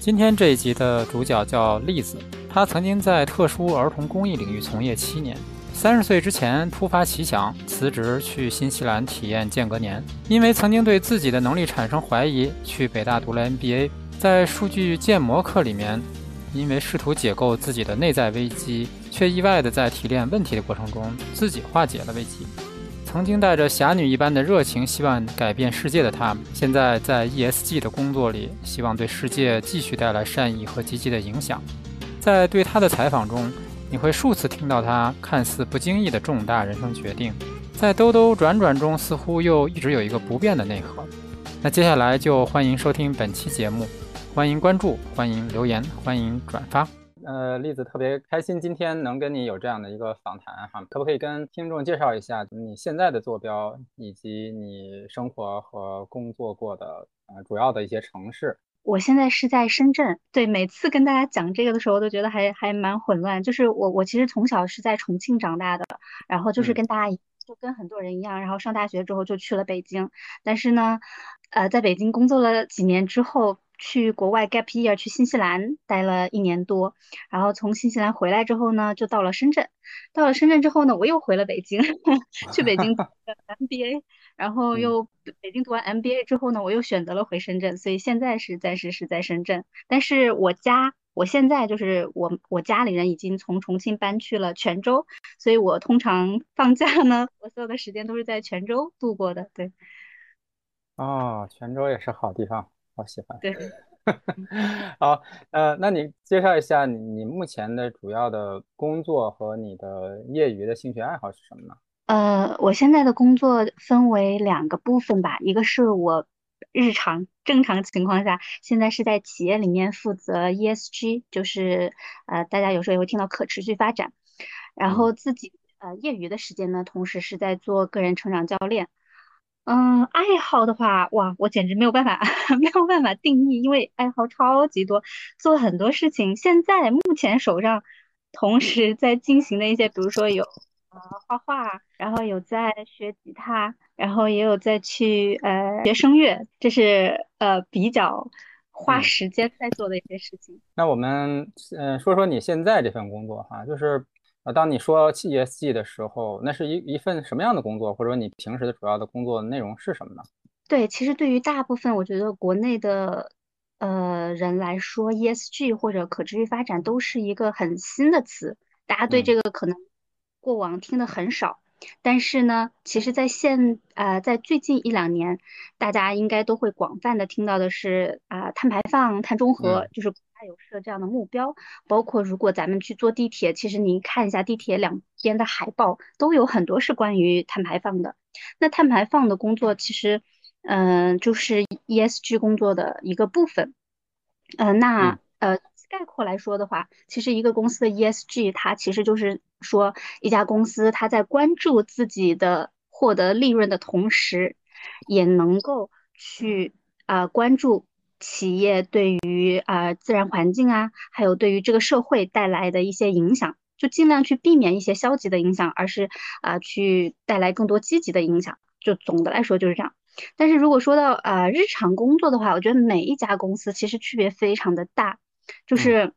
今天这一集的主角叫栗子，她曾经在特殊儿童公益领域从业七年。三十岁之前突发奇想，辞职去新西兰体验间隔年。因为曾经对自己的能力产生怀疑，去北大读了 MBA。在数据建模课里面，因为试图解构自己的内在危机，却意外的在提炼问题的过程中自己化解了危机。曾经带着侠女一般的热情，希望改变世界的她，现在在 ESG 的工作里，希望对世界继续带来善意和积极的影响。在对她的采访中，你会数次听到她看似不经意的重大人生决定，在兜兜转转中，似乎又一直有一个不变的内核。那接下来就欢迎收听本期节目，欢迎关注，欢迎留言，欢迎转发。呃，栗子特别开心今天能跟你有这样的一个访谈哈，可不可以跟听众介绍一下你现在的坐标以及你生活和工作过的呃主要的一些城市？我现在是在深圳，对，每次跟大家讲这个的时候都觉得还还蛮混乱。就是我我其实从小是在重庆长大的，然后就是跟大家就跟很多人一样，然后上大学之后就去了北京，但是呢，呃，在北京工作了几年之后。去国外 gap year 去新西兰待了一年多，然后从新西兰回来之后呢，就到了深圳。到了深圳之后呢，我又回了北京，去北京读 MBA，然后又北京读完 MBA 之后呢，我又选择了回深圳，所以现在是暂时是在深圳。但是我家，我现在就是我我家里人已经从重庆搬去了泉州，所以我通常放假呢，我所有的时间都是在泉州度过的。对，哦，泉州也是好地方。好喜欢，对，好，呃，那你介绍一下你你目前的主要的工作和你的业余的兴趣爱好是什么呢？呃，我现在的工作分为两个部分吧，一个是我日常正常情况下，现在是在企业里面负责 ESG，就是呃，大家有时候也会听到可持续发展，然后自己呃业余的时间呢，同时是在做个人成长教练。嗯，爱好的话，哇，我简直没有办法，没有办法定义，因为爱好超级多，做很多事情。现在目前手上同时在进行的一些，比如说有呃画画，然后有在学吉他，然后也有在去呃学声乐，这是呃比较花时间在做的一些事情。那我们嗯说说你现在这份工作哈，就是。呃，当你说 ESG 的时候，那是一一份什么样的工作，或者说你平时的主要的工作内容是什么呢？对，其实对于大部分我觉得国内的呃人来说，ESG 或者可持续发展都是一个很新的词，大家对这个可能过往听的很少。但是呢，其实，在现呃在最近一两年，大家应该都会广泛的听到的是啊碳排放、碳中和，就是。有设这样的目标，包括如果咱们去坐地铁，其实您看一下地铁两边的海报，都有很多是关于碳排放的。那碳排放的工作，其实，嗯，就是 ESG 工作的一个部分。呃，那呃，概括来说的话，其实一个公司的 ESG，它其实就是说一家公司它在关注自己的获得利润的同时，也能够去啊关注。企业对于啊自然环境啊，还有对于这个社会带来的一些影响，就尽量去避免一些消极的影响，而是啊去带来更多积极的影响。就总的来说就是这样。但是如果说到啊日常工作的话，我觉得每一家公司其实区别非常的大，就是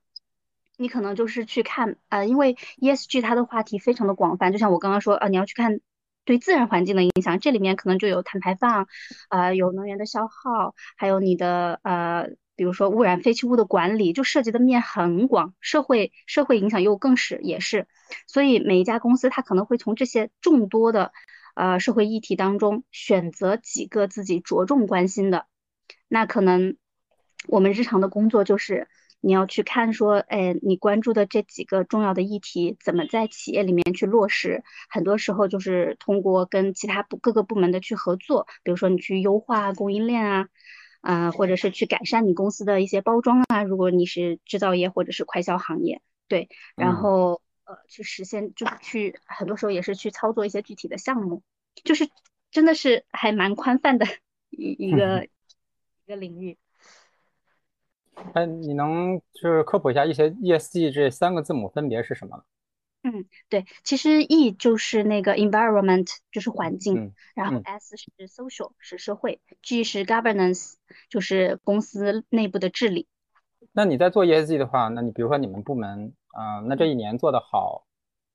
你可能就是去看啊，因为 ESG 它的话题非常的广泛，就像我刚刚说啊，你要去看。对自然环境的影响，这里面可能就有碳排放，呃，有能源的消耗，还有你的呃，比如说污染废弃物的管理，就涉及的面很广，社会社会影响又更是也是，所以每一家公司它可能会从这些众多的呃社会议题当中选择几个自己着重关心的，那可能我们日常的工作就是。你要去看说，哎，你关注的这几个重要的议题怎么在企业里面去落实？很多时候就是通过跟其他部各个部门的去合作，比如说你去优化供应链啊，呃，或者是去改善你公司的一些包装啊，如果你是制造业或者是快销行业，对，然后呃，去实现就是去很多时候也是去操作一些具体的项目，就是真的是还蛮宽泛的 一一个一个领域。哎，你能就是科普一下一些 ESG 这三个字母分别是什么？嗯，对，其实 E 就是那个 environment，就是环境，然后 S 是 social，是社会，G 是 governance，就是公司内部的治理。那你在做 ESG 的话，那你比如说你们部门啊，那这一年做的好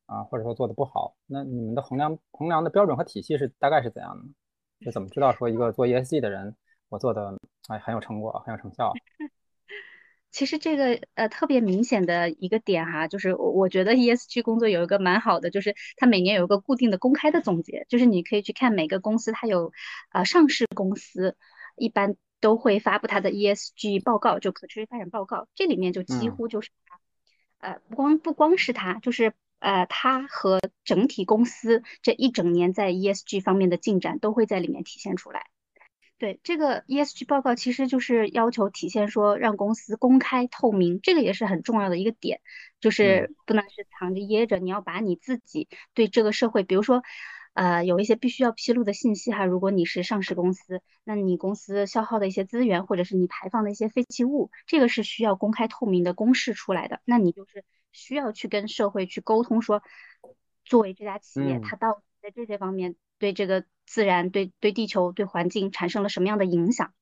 啊，或者说做的不好，那你们的衡量衡量的标准和体系是大概是怎样的？就怎么知道说一个做 ESG 的人，我做的哎很有成果，很有成效？其实这个呃特别明显的一个点哈，就是我我觉得 ESG 工作有一个蛮好的，就是它每年有一个固定的公开的总结，就是你可以去看每个公司它有呃上市公司一般都会发布它的 ESG 报告，就可持续发展报告，这里面就几乎就是它呃不光不光是它，就是呃它和整体公司这一整年在 ESG 方面的进展都会在里面体现出来。对这个 ESG 报告，其实就是要求体现说让公司公开透明，这个也是很重要的一个点，就是不能是藏着掖着，你要把你自己对这个社会，比如说，呃，有一些必须要披露的信息哈，如果你是上市公司，那你公司消耗的一些资源，或者是你排放的一些废弃物，这个是需要公开透明的公示出来的，那你就是需要去跟社会去沟通说，作为这家企业，它到底在这些方面对这个。自然对对地球对环境产生了什么样的影响？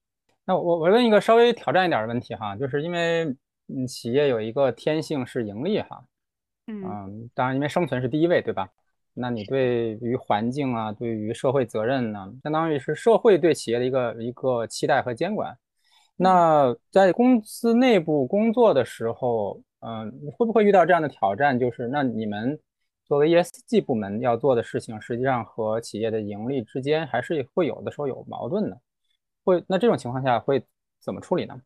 那我我问一个稍微挑战一点的问题哈，就是因为嗯企业有一个天性是盈利哈，嗯，当然因为生存是第一位对吧？那你对于环境啊，对于社会责任呢，相当于是社会对企业的一个一个期待和监管。那在公司内部工作的时候，嗯，会不会遇到这样的挑战？就是那你们。作为 ESG 部门要做的事情，实际上和企业的盈利之间还是会有的时候有矛盾的。会那这种情况下会怎么处理呢？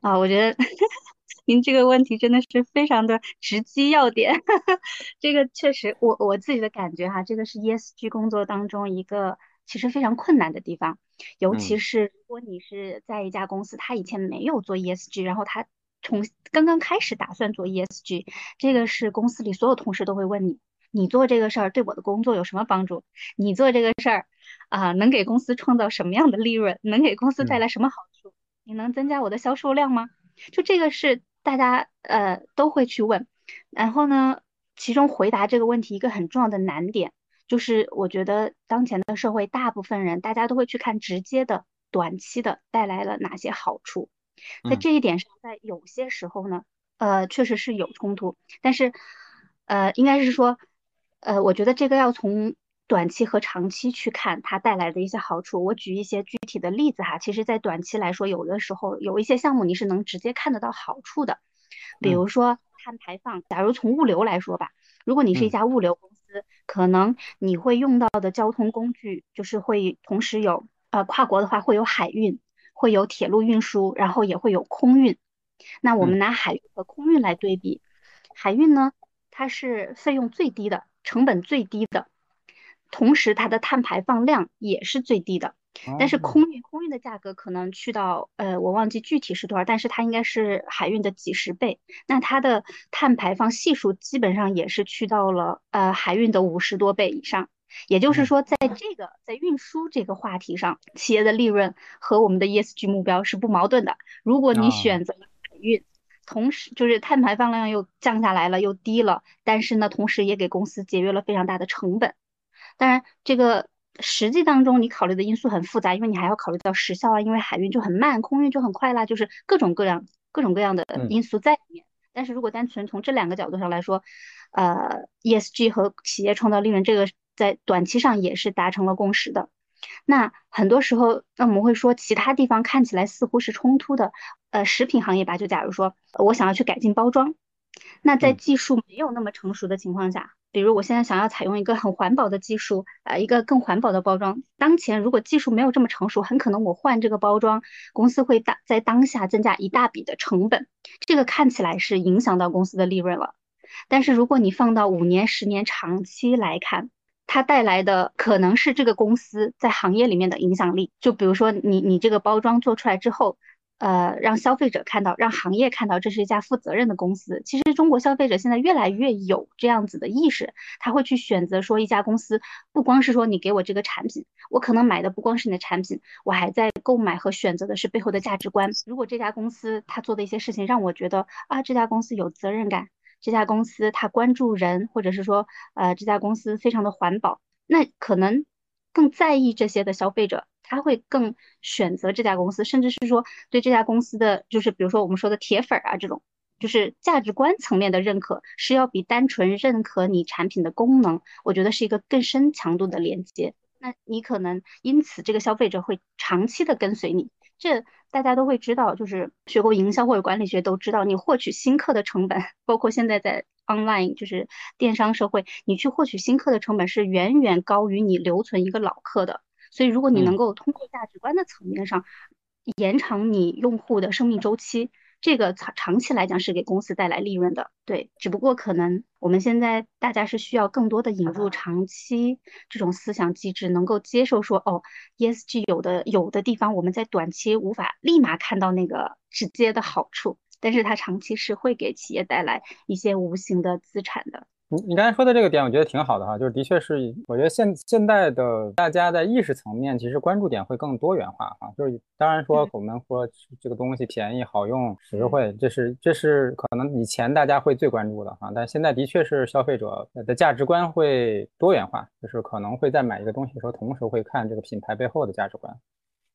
啊，我觉得 您这个问题真的是非常的直击要点。这个确实，我我自己的感觉哈，这个是 ESG 工作当中一个其实非常困难的地方。尤其是如果你是在一家公司，他以前没有做 ESG，然后他。从刚刚开始打算做 ESG，这个是公司里所有同事都会问你，你做这个事儿对我的工作有什么帮助？你做这个事儿啊，能给公司创造什么样的利润？能给公司带来什么好处？你能增加我的销售量吗？就这个是大家呃都会去问。然后呢，其中回答这个问题一个很重要的难点，就是我觉得当前的社会大部分人大家都会去看直接的、短期的带来了哪些好处。在这一点上，在有些时候呢，呃，确实是有冲突，但是，呃，应该是说，呃，我觉得这个要从短期和长期去看它带来的一些好处。我举一些具体的例子哈，其实，在短期来说，有的时候有一些项目你是能直接看得到好处的，比如说碳排放。假如从物流来说吧，如果你是一家物流公司，可能你会用到的交通工具就是会同时有，呃，跨国的话会有海运。会有铁路运输，然后也会有空运。那我们拿海运和空运来对比，海运呢，它是费用最低的，成本最低的，同时它的碳排放量也是最低的。但是空运，空运的价格可能去到，呃，我忘记具体是多少，但是它应该是海运的几十倍。那它的碳排放系数基本上也是去到了，呃，海运的五十多倍以上。也就是说，在这个在运输这个话题上，企业的利润和我们的 ESG 目标是不矛盾的。如果你选择海运，同时就是碳排放量又降下来了，又低了，但是呢，同时也给公司节约了非常大的成本。当然，这个实际当中你考虑的因素很复杂，因为你还要考虑到时效啊，因为海运就很慢，空运就很快啦，就是各种各样各种各样的因素在里面。但是如果单纯从这两个角度上来说，呃，ESG 和企业创造利润这个。在短期上也是达成了共识的。那很多时候，那我们会说其他地方看起来似乎是冲突的。呃，食品行业吧，就假如说我想要去改进包装，那在技术没有那么成熟的情况下，比如我现在想要采用一个很环保的技术，呃，一个更环保的包装，当前如果技术没有这么成熟，很可能我换这个包装，公司会大在当下增加一大笔的成本，这个看起来是影响到公司的利润了。但是如果你放到五年、十年长期来看，它带来的可能是这个公司在行业里面的影响力。就比如说，你你这个包装做出来之后。呃，让消费者看到，让行业看到，这是一家负责任的公司。其实中国消费者现在越来越有这样子的意识，他会去选择说一家公司，不光是说你给我这个产品，我可能买的不光是你的产品，我还在购买和选择的是背后的价值观。如果这家公司他做的一些事情让我觉得啊，这家公司有责任感，这家公司他关注人，或者是说呃这家公司非常的环保，那可能更在意这些的消费者。他会更选择这家公司，甚至是说对这家公司的，就是比如说我们说的铁粉啊这种，就是价值观层面的认可，是要比单纯认可你产品的功能，我觉得是一个更深强度的连接。那你可能因此这个消费者会长期的跟随你。这大家都会知道，就是学过营销或者管理学都知道，你获取新客的成本，包括现在在 online 就是电商社会，你去获取新客的成本是远远高于你留存一个老客的。所以，如果你能够通过价值观的层面上延长你用户的生命周期，这个长长期来讲是给公司带来利润的。对，只不过可能我们现在大家是需要更多的引入长期这种思想机制，能够接受说，哦，ESG 有的有的地方我们在短期无法立马看到那个直接的好处，但是它长期是会给企业带来一些无形的资产的。你你刚才说的这个点，我觉得挺好的哈，就是的确是，我觉得现现在的大家在意识层面，其实关注点会更多元化哈。就是当然说我们说这个东西便宜、好用、实惠，这是这是可能以前大家会最关注的哈，但现在的确是消费者的价值观会多元化，就是可能会在买一个东西的时候，同时会看这个品牌背后的价值观，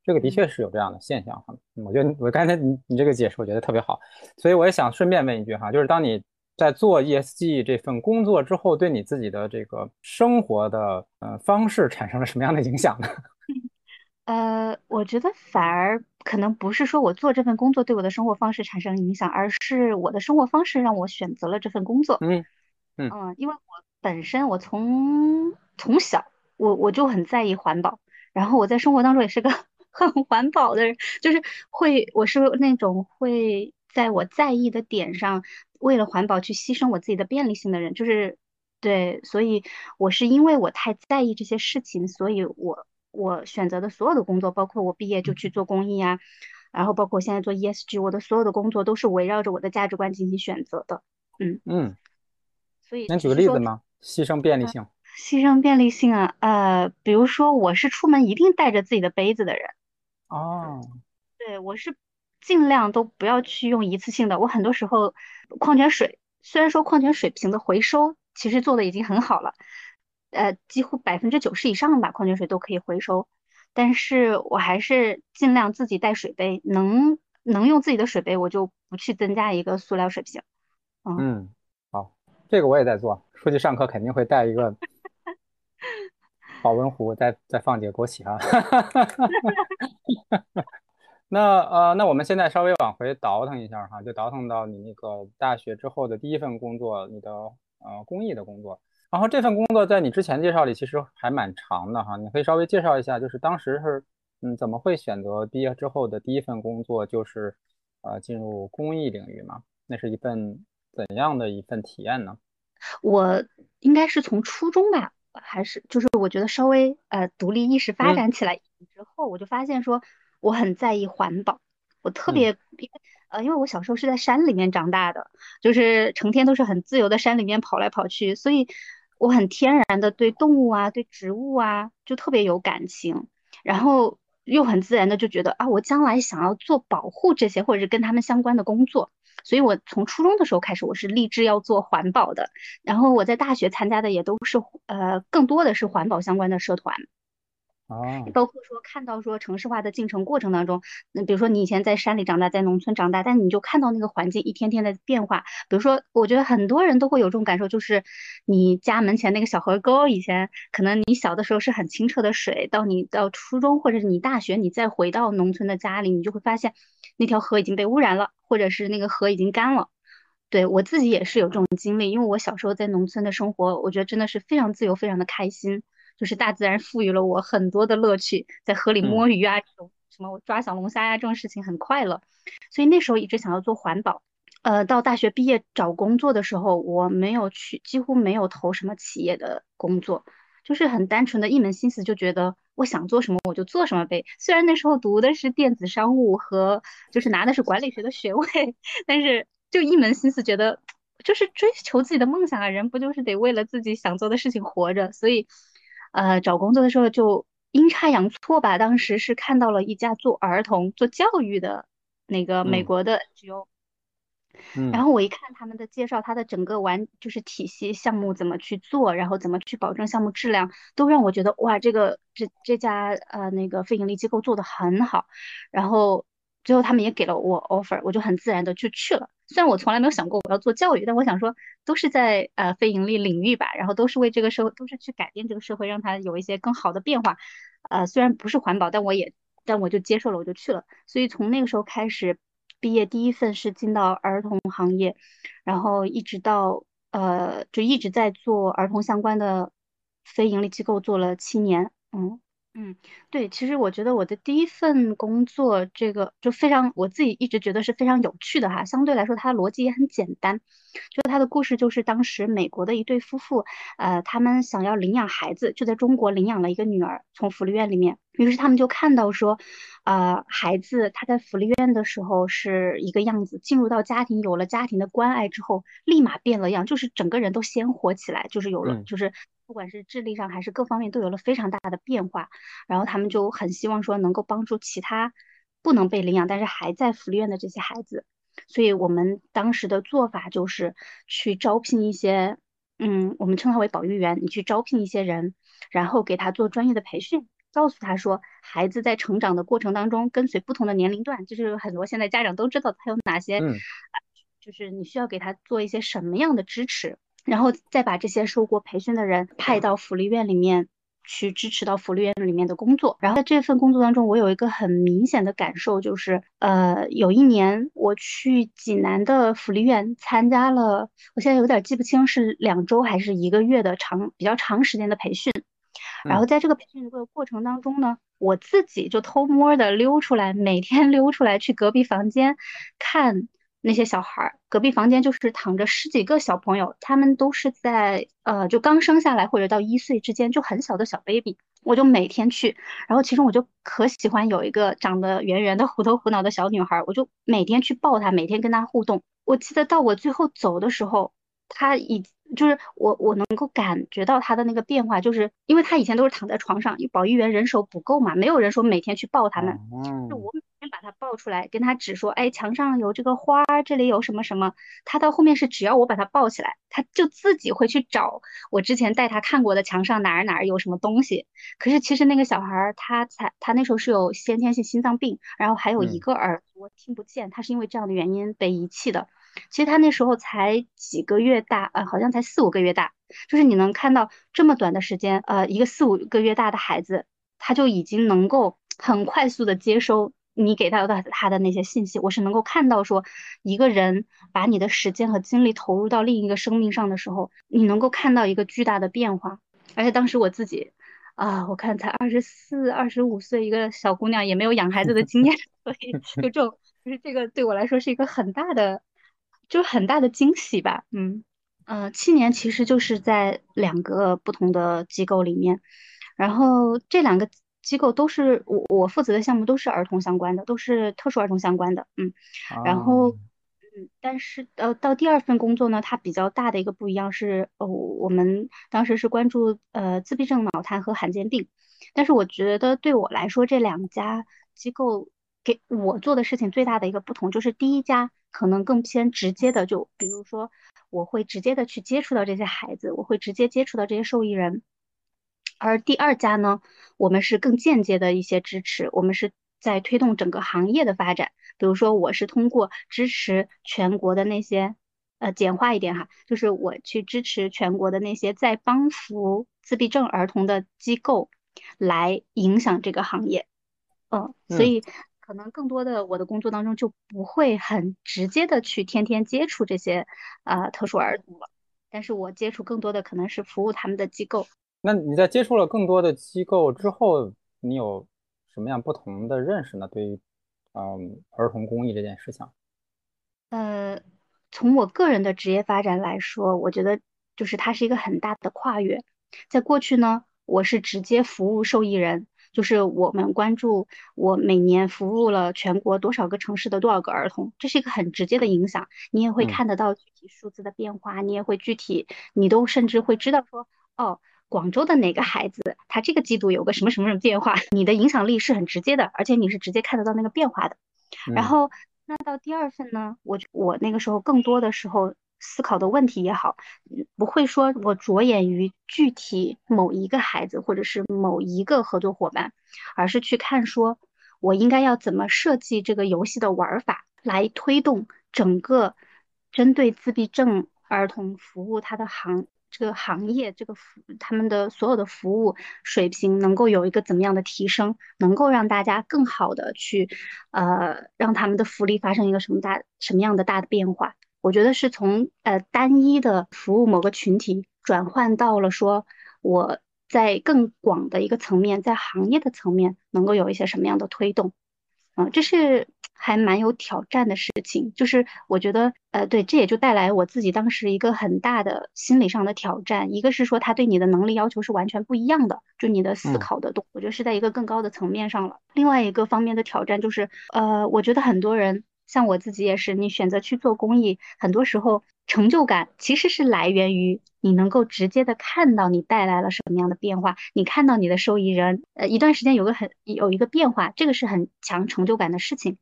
这个的确是有这样的现象哈。我觉得我刚才你你这个解释我觉得特别好，所以我也想顺便问一句哈，就是当你。在做 ESG 这份工作之后，对你自己的这个生活的呃方式产生了什么样的影响呢？呃，我觉得反而可能不是说我做这份工作对我的生活方式产生影响，而是我的生活方式让我选择了这份工作。嗯嗯，因为我本身我从从小我我就很在意环保，然后我在生活当中也是个 很环保的人，就是会我是那种会在我在意的点上。为了环保去牺牲我自己的便利性的人，就是对，所以我是因为我太在意这些事情，所以我我选择的所有的工作，包括我毕业就去做公益啊，然后包括现在做 ESG，我的所有的工作都是围绕着我的价值观进行选择的。嗯嗯，所以能举个例子吗？牺牲便利性？牺牲便利性啊，呃，比如说我是出门一定带着自己的杯子的人。哦，对，我是。尽量都不要去用一次性的。我很多时候，矿泉水虽然说矿泉水瓶的回收其实做的已经很好了，呃，几乎百分之九十以上吧，矿泉水都可以回收，但是我还是尽量自己带水杯，能能用自己的水杯，我就不去增加一个塑料水瓶。嗯，好，这个我也在做，出去上课肯定会带一个保温壶，再再放几个枸杞啊。那呃，那我们现在稍微往回倒腾一下哈，就倒腾到你那个大学之后的第一份工作，你的呃公益的工作。然后这份工作在你之前介绍里其实还蛮长的哈，你可以稍微介绍一下，就是当时是嗯怎么会选择毕业之后的第一份工作就是呃进入公益领域嘛？那是一份怎样的一份体验呢？我应该是从初中吧，还是就是我觉得稍微呃独立意识发展起来之后，我就发现说。我很在意环保，我特别因为呃，因为我小时候是在山里面长大的，就是成天都是很自由的山里面跑来跑去，所以我很天然的对动物啊、对植物啊就特别有感情，然后又很自然的就觉得啊，我将来想要做保护这些或者是跟他们相关的工作，所以我从初中的时候开始，我是立志要做环保的，然后我在大学参加的也都是呃，更多的是环保相关的社团。包括说看到说城市化的进程过程当中，那比如说你以前在山里长大，在农村长大，但你就看到那个环境一天天的变化。比如说，我觉得很多人都会有这种感受，就是你家门前那个小河沟，以前可能你小的时候是很清澈的水，到你到初中或者是你大学，你再回到农村的家里，你就会发现那条河已经被污染了，或者是那个河已经干了。对我自己也是有这种经历，因为我小时候在农村的生活，我觉得真的是非常自由，非常的开心。就是大自然赋予了我很多的乐趣，在河里摸鱼啊，这种什么抓小龙虾呀，这种事情很快乐。所以那时候一直想要做环保。呃，到大学毕业找工作的时候，我没有去，几乎没有投什么企业的工作，就是很单纯的一门心思，就觉得我想做什么我就做什么呗。虽然那时候读的是电子商务和就是拿的是管理学的学位，但是就一门心思觉得就是追求自己的梦想啊，人不就是得为了自己想做的事情活着？所以，呃，找工作的时候就阴差阳错吧，当时是看到了一家做儿童做教育的那个美国的 NGO。然后我一看他们的介绍，他的整个完就是体系项目怎么去做，然后怎么去保证项目质量，都让我觉得哇，这个这这家呃那个非盈利机构做的很好。然后最后他们也给了我 offer，我就很自然的就去了。虽然我从来没有想过我要做教育，但我想说都是在呃非盈利领域吧，然后都是为这个社会，都是去改变这个社会，让它有一些更好的变化。呃，虽然不是环保，但我也但我就接受了，我就去了。所以从那个时候开始。毕业第一份是进到儿童行业，然后一直到呃，就一直在做儿童相关的非盈利机构，做了七年。嗯嗯，对，其实我觉得我的第一份工作，这个就非常，我自己一直觉得是非常有趣的哈。相对来说，它的逻辑也很简单。就它的故事，就是当时美国的一对夫妇，呃，他们想要领养孩子，就在中国领养了一个女儿，从福利院里面。于是他们就看到说。呃，孩子他在福利院的时候是一个样子，进入到家庭，有了家庭的关爱之后，立马变了样，就是整个人都鲜活起来，就是有了，就是不管是智力上还是各方面都有了非常大的变化。然后他们就很希望说能够帮助其他不能被领养但是还在福利院的这些孩子。所以我们当时的做法就是去招聘一些，嗯，我们称他为保育员，你去招聘一些人，然后给他做专业的培训。告诉他说，孩子在成长的过程当中，跟随不同的年龄段，就是很多现在家长都知道他有哪些，就是你需要给他做一些什么样的支持，然后再把这些受过培训的人派到福利院里面去支持到福利院里面的工作。然后在这份工作当中，我有一个很明显的感受，就是呃，有一年我去济南的福利院参加了，我现在有点记不清是两周还是一个月的长比较长时间的培训。然后在这个培训的过程当中呢，我自己就偷摸的溜出来，每天溜出来去隔壁房间看那些小孩儿。隔壁房间就是躺着十几个小朋友，他们都是在呃就刚生下来或者到一岁之间，就很小的小 baby。我就每天去，然后其中我就可喜欢有一个长得圆圆的、虎头虎脑的小女孩，我就每天去抱她，每天跟她互动。我记得到我最后走的时候，她已。就是我，我能够感觉到她的那个变化，就是因为她以前都是躺在床上，因为保育员人手不够嘛，没有人说每天去抱他们，就我每天把他抱出来，跟他指说，哎，墙上有这个花，这里有什么什么，他到后面是只要我把他抱起来，他就自己会去找我之前带他看过的墙上哪儿哪儿有什么东西。可是其实那个小孩儿他才他那时候是有先天性心脏病，然后还有一个耳朵听不见，他是因为这样的原因被遗弃的。其实他那时候才几个月大，呃，好像才四五个月大。就是你能看到这么短的时间，呃，一个四五个月大的孩子，他就已经能够很快速的接收你给到的他的那些信息。我是能够看到说，一个人把你的时间和精力投入到另一个生命上的时候，你能够看到一个巨大的变化。而且当时我自己，啊，我看才二十四、二十五岁一个小姑娘，也没有养孩子的经验，所以就这种，就是这个对我来说是一个很大的。就是很大的惊喜吧，嗯，呃，七年其实就是在两个不同的机构里面，然后这两个机构都是我我负责的项目都是儿童相关的，都是特殊儿童相关的，嗯，然后嗯，但是呃到第二份工作呢，它比较大的一个不一样是，哦，我们当时是关注呃自闭症、脑瘫和罕见病，但是我觉得对我来说这两家机构给我做的事情最大的一个不同就是第一家。可能更偏直接的，就比如说，我会直接的去接触到这些孩子，我会直接接触到这些受益人。而第二家呢，我们是更间接的一些支持，我们是在推动整个行业的发展。比如说，我是通过支持全国的那些，呃，简化一点哈，就是我去支持全国的那些在帮扶自闭症儿童的机构，来影响这个行业。嗯，所以。可能更多的我的工作当中就不会很直接的去天天接触这些啊特殊儿童了，但是我接触更多的可能是服务他们的机构。那你在接触了更多的机构之后，你有什么样不同的认识呢？对于嗯儿童公益这件事情？呃，从我个人的职业发展来说，我觉得就是它是一个很大的跨越。在过去呢，我是直接服务受益人，就是我们关注我每年服务了全国多少个城市的多少个儿童，这是一个很直接的影响。你也会看得到具体数字的变化，你也会具体，你都甚至会知道说，哦，广州的哪个孩子他这个季度有个什么什么什么变化，你的影响力是很直接的，而且你是直接看得到那个变化的。然后，那到第二份呢，我我那个时候更多的时候。思考的问题也好，不会说我着眼于具体某一个孩子或者是某一个合作伙伴，而是去看说，我应该要怎么设计这个游戏的玩法，来推动整个针对自闭症儿童服务它的行这个行业这个服他们的所有的服务水平能够有一个怎么样的提升，能够让大家更好的去呃让他们的福利发生一个什么大什么样的大的变化。我觉得是从呃单一的服务某个群体转换到了说我在更广的一个层面，在行业的层面能够有一些什么样的推动，嗯，这是还蛮有挑战的事情。就是我觉得呃对，这也就带来我自己当时一个很大的心理上的挑战。一个是说他对你的能力要求是完全不一样的，就你的思考的动，我觉得是在一个更高的层面上了。另外一个方面的挑战就是呃，我觉得很多人。像我自己也是，你选择去做公益，很多时候成就感其实是来源于你能够直接的看到你带来了什么样的变化，你看到你的受益人，呃，一段时间有个很有一个变化，这个是很强成就感的事情。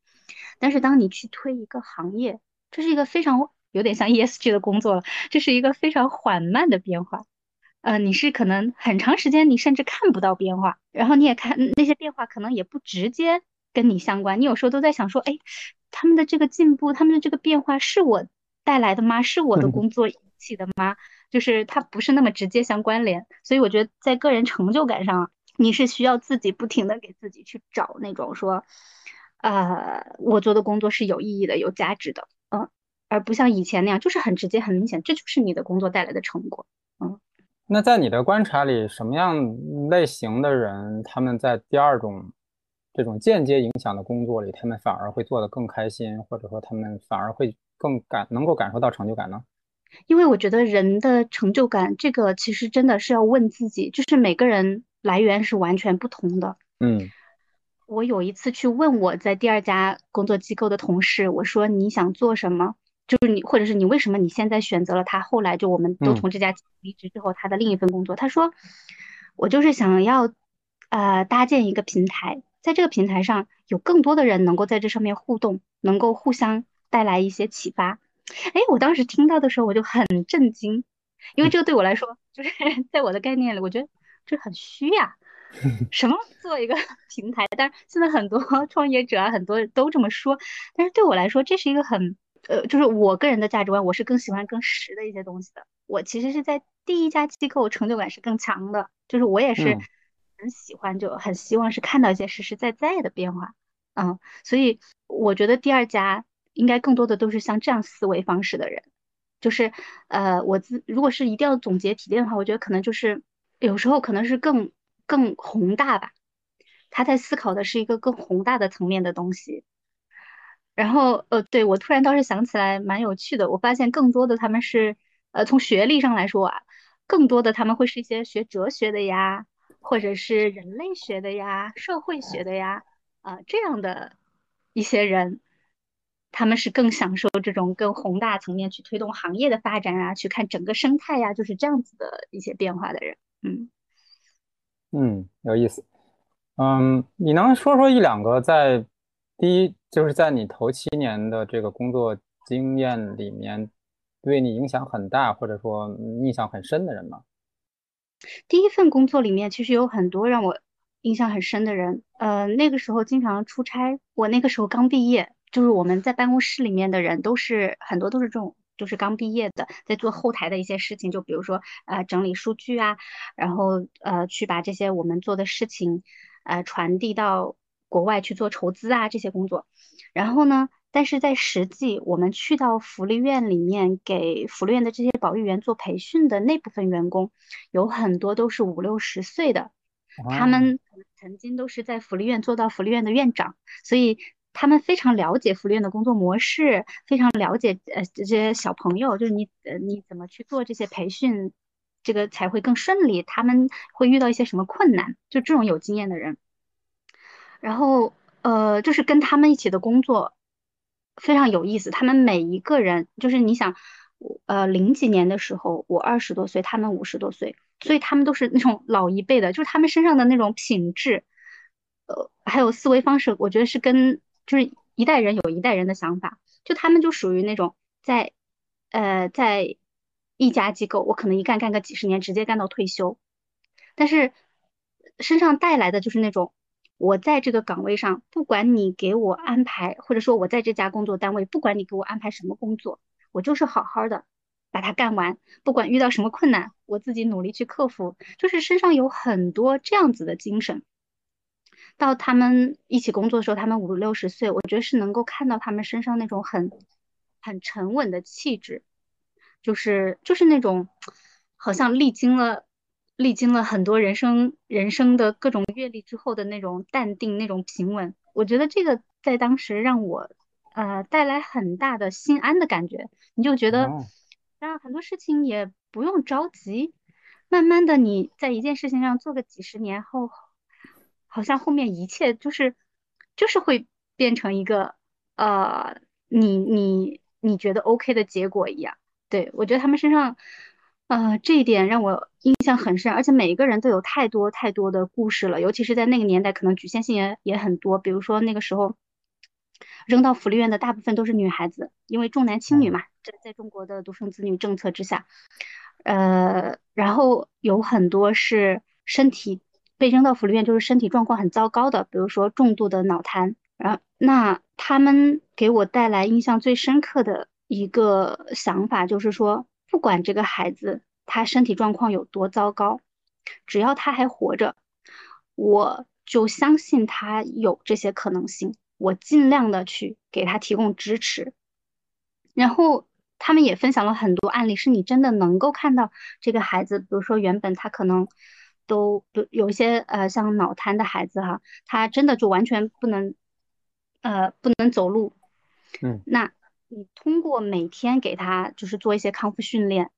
但是当你去推一个行业，这是一个非常有点像 ESG 的工作了，这是一个非常缓慢的变化，呃，你是可能很长时间你甚至看不到变化，然后你也看那些变化可能也不直接跟你相关，你有时候都在想说，哎。他们的这个进步，他们的这个变化是我带来的吗？是我的工作引起的吗？就是它不是那么直接相关联，所以我觉得在个人成就感上，你是需要自己不停的给自己去找那种说，呃，我做的工作是有意义的、有价值的，嗯，而不像以前那样，就是很直接、很明显，这就是你的工作带来的成果，嗯。那在你的观察里，什么样类型的人，他们在第二种？这种间接影响的工作里，他们反而会做得更开心，或者说他们反而会更感能够感受到成就感呢？因为我觉得人的成就感，这个其实真的是要问自己，就是每个人来源是完全不同的。嗯，我有一次去问我在第二家工作机构的同事，我说你想做什么？就是你，或者是你为什么你现在选择了他？后来就我们都从这家离职之后，他的另一份工作，他说我就是想要呃搭建一个平台。在这个平台上，有更多的人能够在这上面互动，能够互相带来一些启发。哎，我当时听到的时候，我就很震惊，因为这个对我来说，就是 在我的概念里，我觉得这很虚呀。什么做一个 平台？但是现在很多 创业者啊，很多都这么说。但是对我来说，这是一个很呃，就是我个人的价值观，我是更喜欢更实的一些东西的。我其实是在第一家机构成就感是更强的，就是我也是。很喜欢，就很希望是看到一些实实在在的变化，嗯，所以我觉得第二家应该更多的都是像这样思维方式的人，就是呃，我自如果是一定要总结提炼的话，我觉得可能就是有时候可能是更更宏大吧，他在思考的是一个更宏大的层面的东西，然后呃，对我突然倒是想起来蛮有趣的，我发现更多的他们是呃从学历上来说啊，更多的他们会是一些学哲学的呀。或者是人类学的呀，社会学的呀，啊，这样的一些人，他们是更享受这种更宏大层面去推动行业的发展啊，去看整个生态呀，就是这样子的一些变化的人，嗯嗯，有意思，嗯，你能说说一两个在第一，就是在你头七年的这个工作经验里面，对你影响很大或者说印象很深的人吗？第一份工作里面其实有很多让我印象很深的人，呃，那个时候经常出差，我那个时候刚毕业，就是我们在办公室里面的人都是很多都是这种，就是刚毕业的，在做后台的一些事情，就比如说呃整理数据啊，然后呃去把这些我们做的事情呃传递到国外去做筹资啊这些工作，然后呢。但是在实际，我们去到福利院里面给福利院的这些保育员做培训的那部分员工，有很多都是五六十岁的，他们曾经都是在福利院做到福利院的院长，所以他们非常了解福利院的工作模式，非常了解呃这些小朋友，就是你呃你怎么去做这些培训。这个才会更顺利，他们会遇到一些什么困难，就这种有经验的人。然后呃，就是跟他们一起的工作非常有意思，他们每一个人就是你想，呃，零几年的时候我二十多岁，他们五十多岁，所以他们都是那种老一辈的，就是他们身上的那种品质，呃，还有思维方式，我觉得是跟就是一代人有一代人的想法，就他们就属于那种在呃在一家机构，我可能一干干个几十年，直接干到退休，但是身上带来的就是那种。我在这个岗位上，不管你给我安排，或者说我在这家工作单位，不管你给我安排什么工作，我就是好好的把它干完。不管遇到什么困难，我自己努力去克服。就是身上有很多这样子的精神。到他们一起工作的时候，他们五六十岁，我觉得是能够看到他们身上那种很很沉稳的气质，就是就是那种好像历经了。历经了很多人生人生的各种阅历之后的那种淡定、那种平稳，我觉得这个在当时让我呃带来很大的心安的感觉。你就觉得，当然很多事情也不用着急，慢慢的你在一件事情上做个几十年后，好像后面一切就是就是会变成一个呃你你你觉得 OK 的结果一样。对我觉得他们身上。呃，这一点让我印象很深，而且每一个人都有太多太多的故事了，尤其是在那个年代，可能局限性也也很多。比如说那个时候扔到福利院的大部分都是女孩子，因为重男轻女嘛，在在中国的独生子女政策之下，呃，然后有很多是身体被扔到福利院，就是身体状况很糟糕的，比如说重度的脑瘫。然后那他们给我带来印象最深刻的一个想法就是说。不管这个孩子他身体状况有多糟糕，只要他还活着，我就相信他有这些可能性。我尽量的去给他提供支持。然后他们也分享了很多案例，是你真的能够看到这个孩子，比如说原本他可能都不有一些呃像脑瘫的孩子哈，他真的就完全不能呃不能走路。嗯，那。你通过每天给他就是做一些康复训练，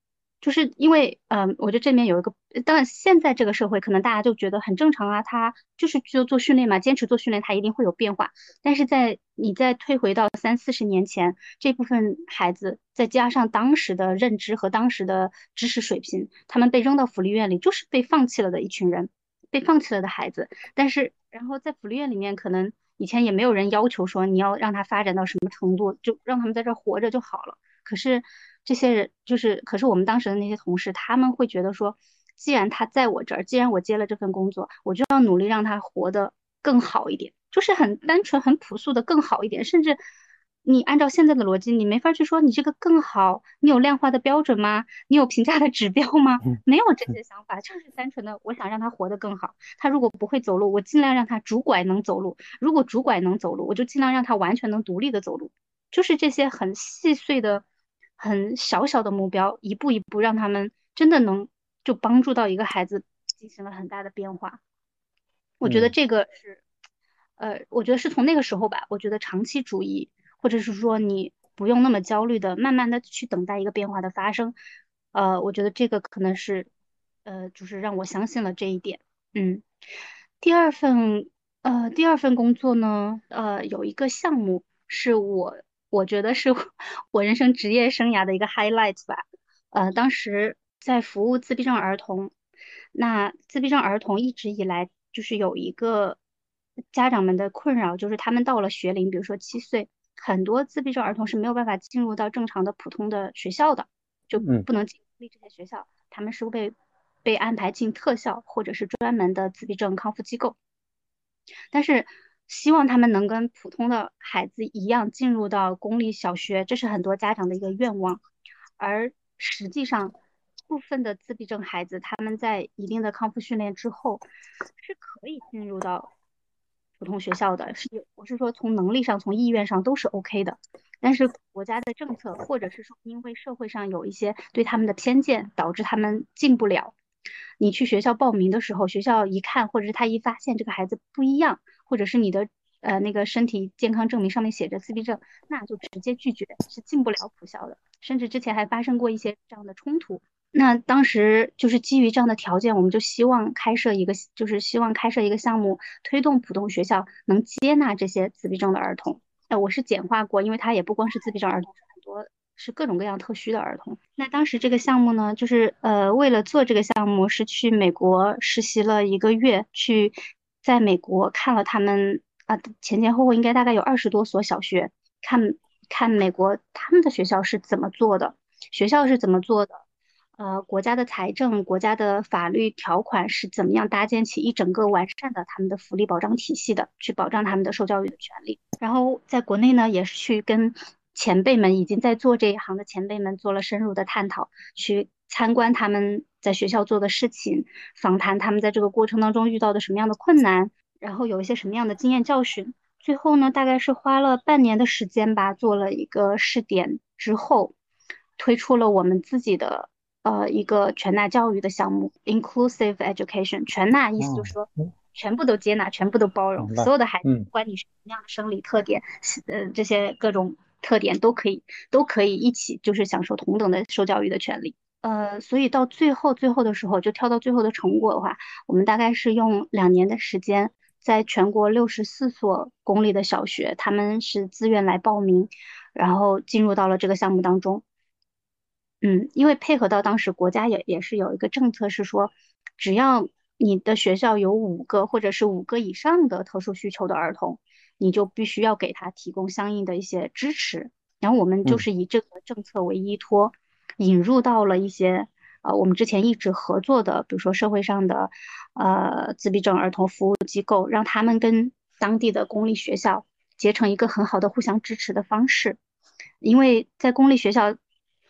就是因为，嗯，我觉得这面有一个，当然现在这个社会可能大家就觉得很正常啊，他就是就做训练嘛，坚持做训练，他一定会有变化。但是在你再退回到三四十年前，这部分孩子再加上当时的认知和当时的知识水平，他们被扔到福利院里，就是被放弃了的一群人，被放弃了的孩子。但是，然后在福利院里面可能。以前也没有人要求说你要让他发展到什么程度，就让他们在这儿活着就好了。可是这些人就是，可是我们当时的那些同事，他们会觉得说，既然他在我这儿，既然我接了这份工作，我就要努力让他活得更好一点，就是很单纯、很朴素的更好一点，甚至。你按照现在的逻辑，你没法去说你这个更好。你有量化的标准吗？你有评价的指标吗？没有这些想法，就是单纯的我想让他活得更好。他如果不会走路，我尽量让他拄拐能走路；如果拄拐能走路，我就尽量让他完全能独立的走路。就是这些很细碎的、很小小的目标，一步一步让他们真的能就帮助到一个孩子进行了很大的变化。我觉得这个是，呃，我觉得是从那个时候吧，我觉得长期主义。或者是说你不用那么焦虑的，慢慢的去等待一个变化的发生，呃，我觉得这个可能是，呃，就是让我相信了这一点。嗯，第二份，呃，第二份工作呢，呃，有一个项目是我，我觉得是 我人生职业生涯的一个 highlight 吧。呃，当时在服务自闭症儿童，那自闭症儿童一直以来就是有一个家长们的困扰，就是他们到了学龄，比如说七岁。很多自闭症儿童是没有办法进入到正常的普通的学校的，就不能进立这些学校，他们是被被安排进特校或者是专门的自闭症康复机构。但是希望他们能跟普通的孩子一样进入到公立小学，这是很多家长的一个愿望。而实际上，部分的自闭症孩子他们在一定的康复训练之后，是可以进入到。普通学校的是，我是说从能力上、从意愿上都是 OK 的，但是国家的政策，或者是说因为社会上有一些对他们的偏见，导致他们进不了。你去学校报名的时候，学校一看，或者是他一发现这个孩子不一样，或者是你的呃那个身体健康证明上面写着自闭症，那就直接拒绝，是进不了普校的。甚至之前还发生过一些这样的冲突，那当时就是基于这样的条件，我们就希望开设一个，就是希望开设一个项目，推动普通学校能接纳这些自闭症的儿童。哎，我是简化过，因为他也不光是自闭症儿童，是各种各样特需的儿童。那当时这个项目呢，就是呃，为了做这个项目，是去美国实习了一个月，去在美国看了他们啊前前后后应该大概有二十多所小学，看看美国他们的学校是怎么做的，学校是怎么做的。呃，国家的财政、国家的法律条款是怎么样搭建起一整个完善的他们的福利保障体系的，去保障他们的受教育的权利。然后在国内呢，也是去跟前辈们已经在做这一行的前辈们做了深入的探讨，去参观他们在学校做的事情，访谈他们在这个过程当中遇到的什么样的困难，然后有一些什么样的经验教训。最后呢，大概是花了半年的时间吧，做了一个试点之后，推出了我们自己的。呃，一个全纳教育的项目，inclusive education，全纳意思就是说，全部都接纳，全部都包容，所有的孩子，不管你是什么样的生理特点，呃，这些各种特点都可以，都可以一起，就是享受同等的受教育的权利。呃，所以到最后，最后的时候，就跳到最后的成果的话，我们大概是用两年的时间，在全国六十四所公立的小学，他们是自愿来报名，然后进入到了这个项目当中。嗯，因为配合到当时国家也也是有一个政策，是说，只要你的学校有五个或者是五个以上的特殊需求的儿童，你就必须要给他提供相应的一些支持。然后我们就是以这个政策为依托，引入到了一些呃我们之前一直合作的，比如说社会上的呃自闭症儿童服务机构，让他们跟当地的公立学校结成一个很好的互相支持的方式，因为在公立学校。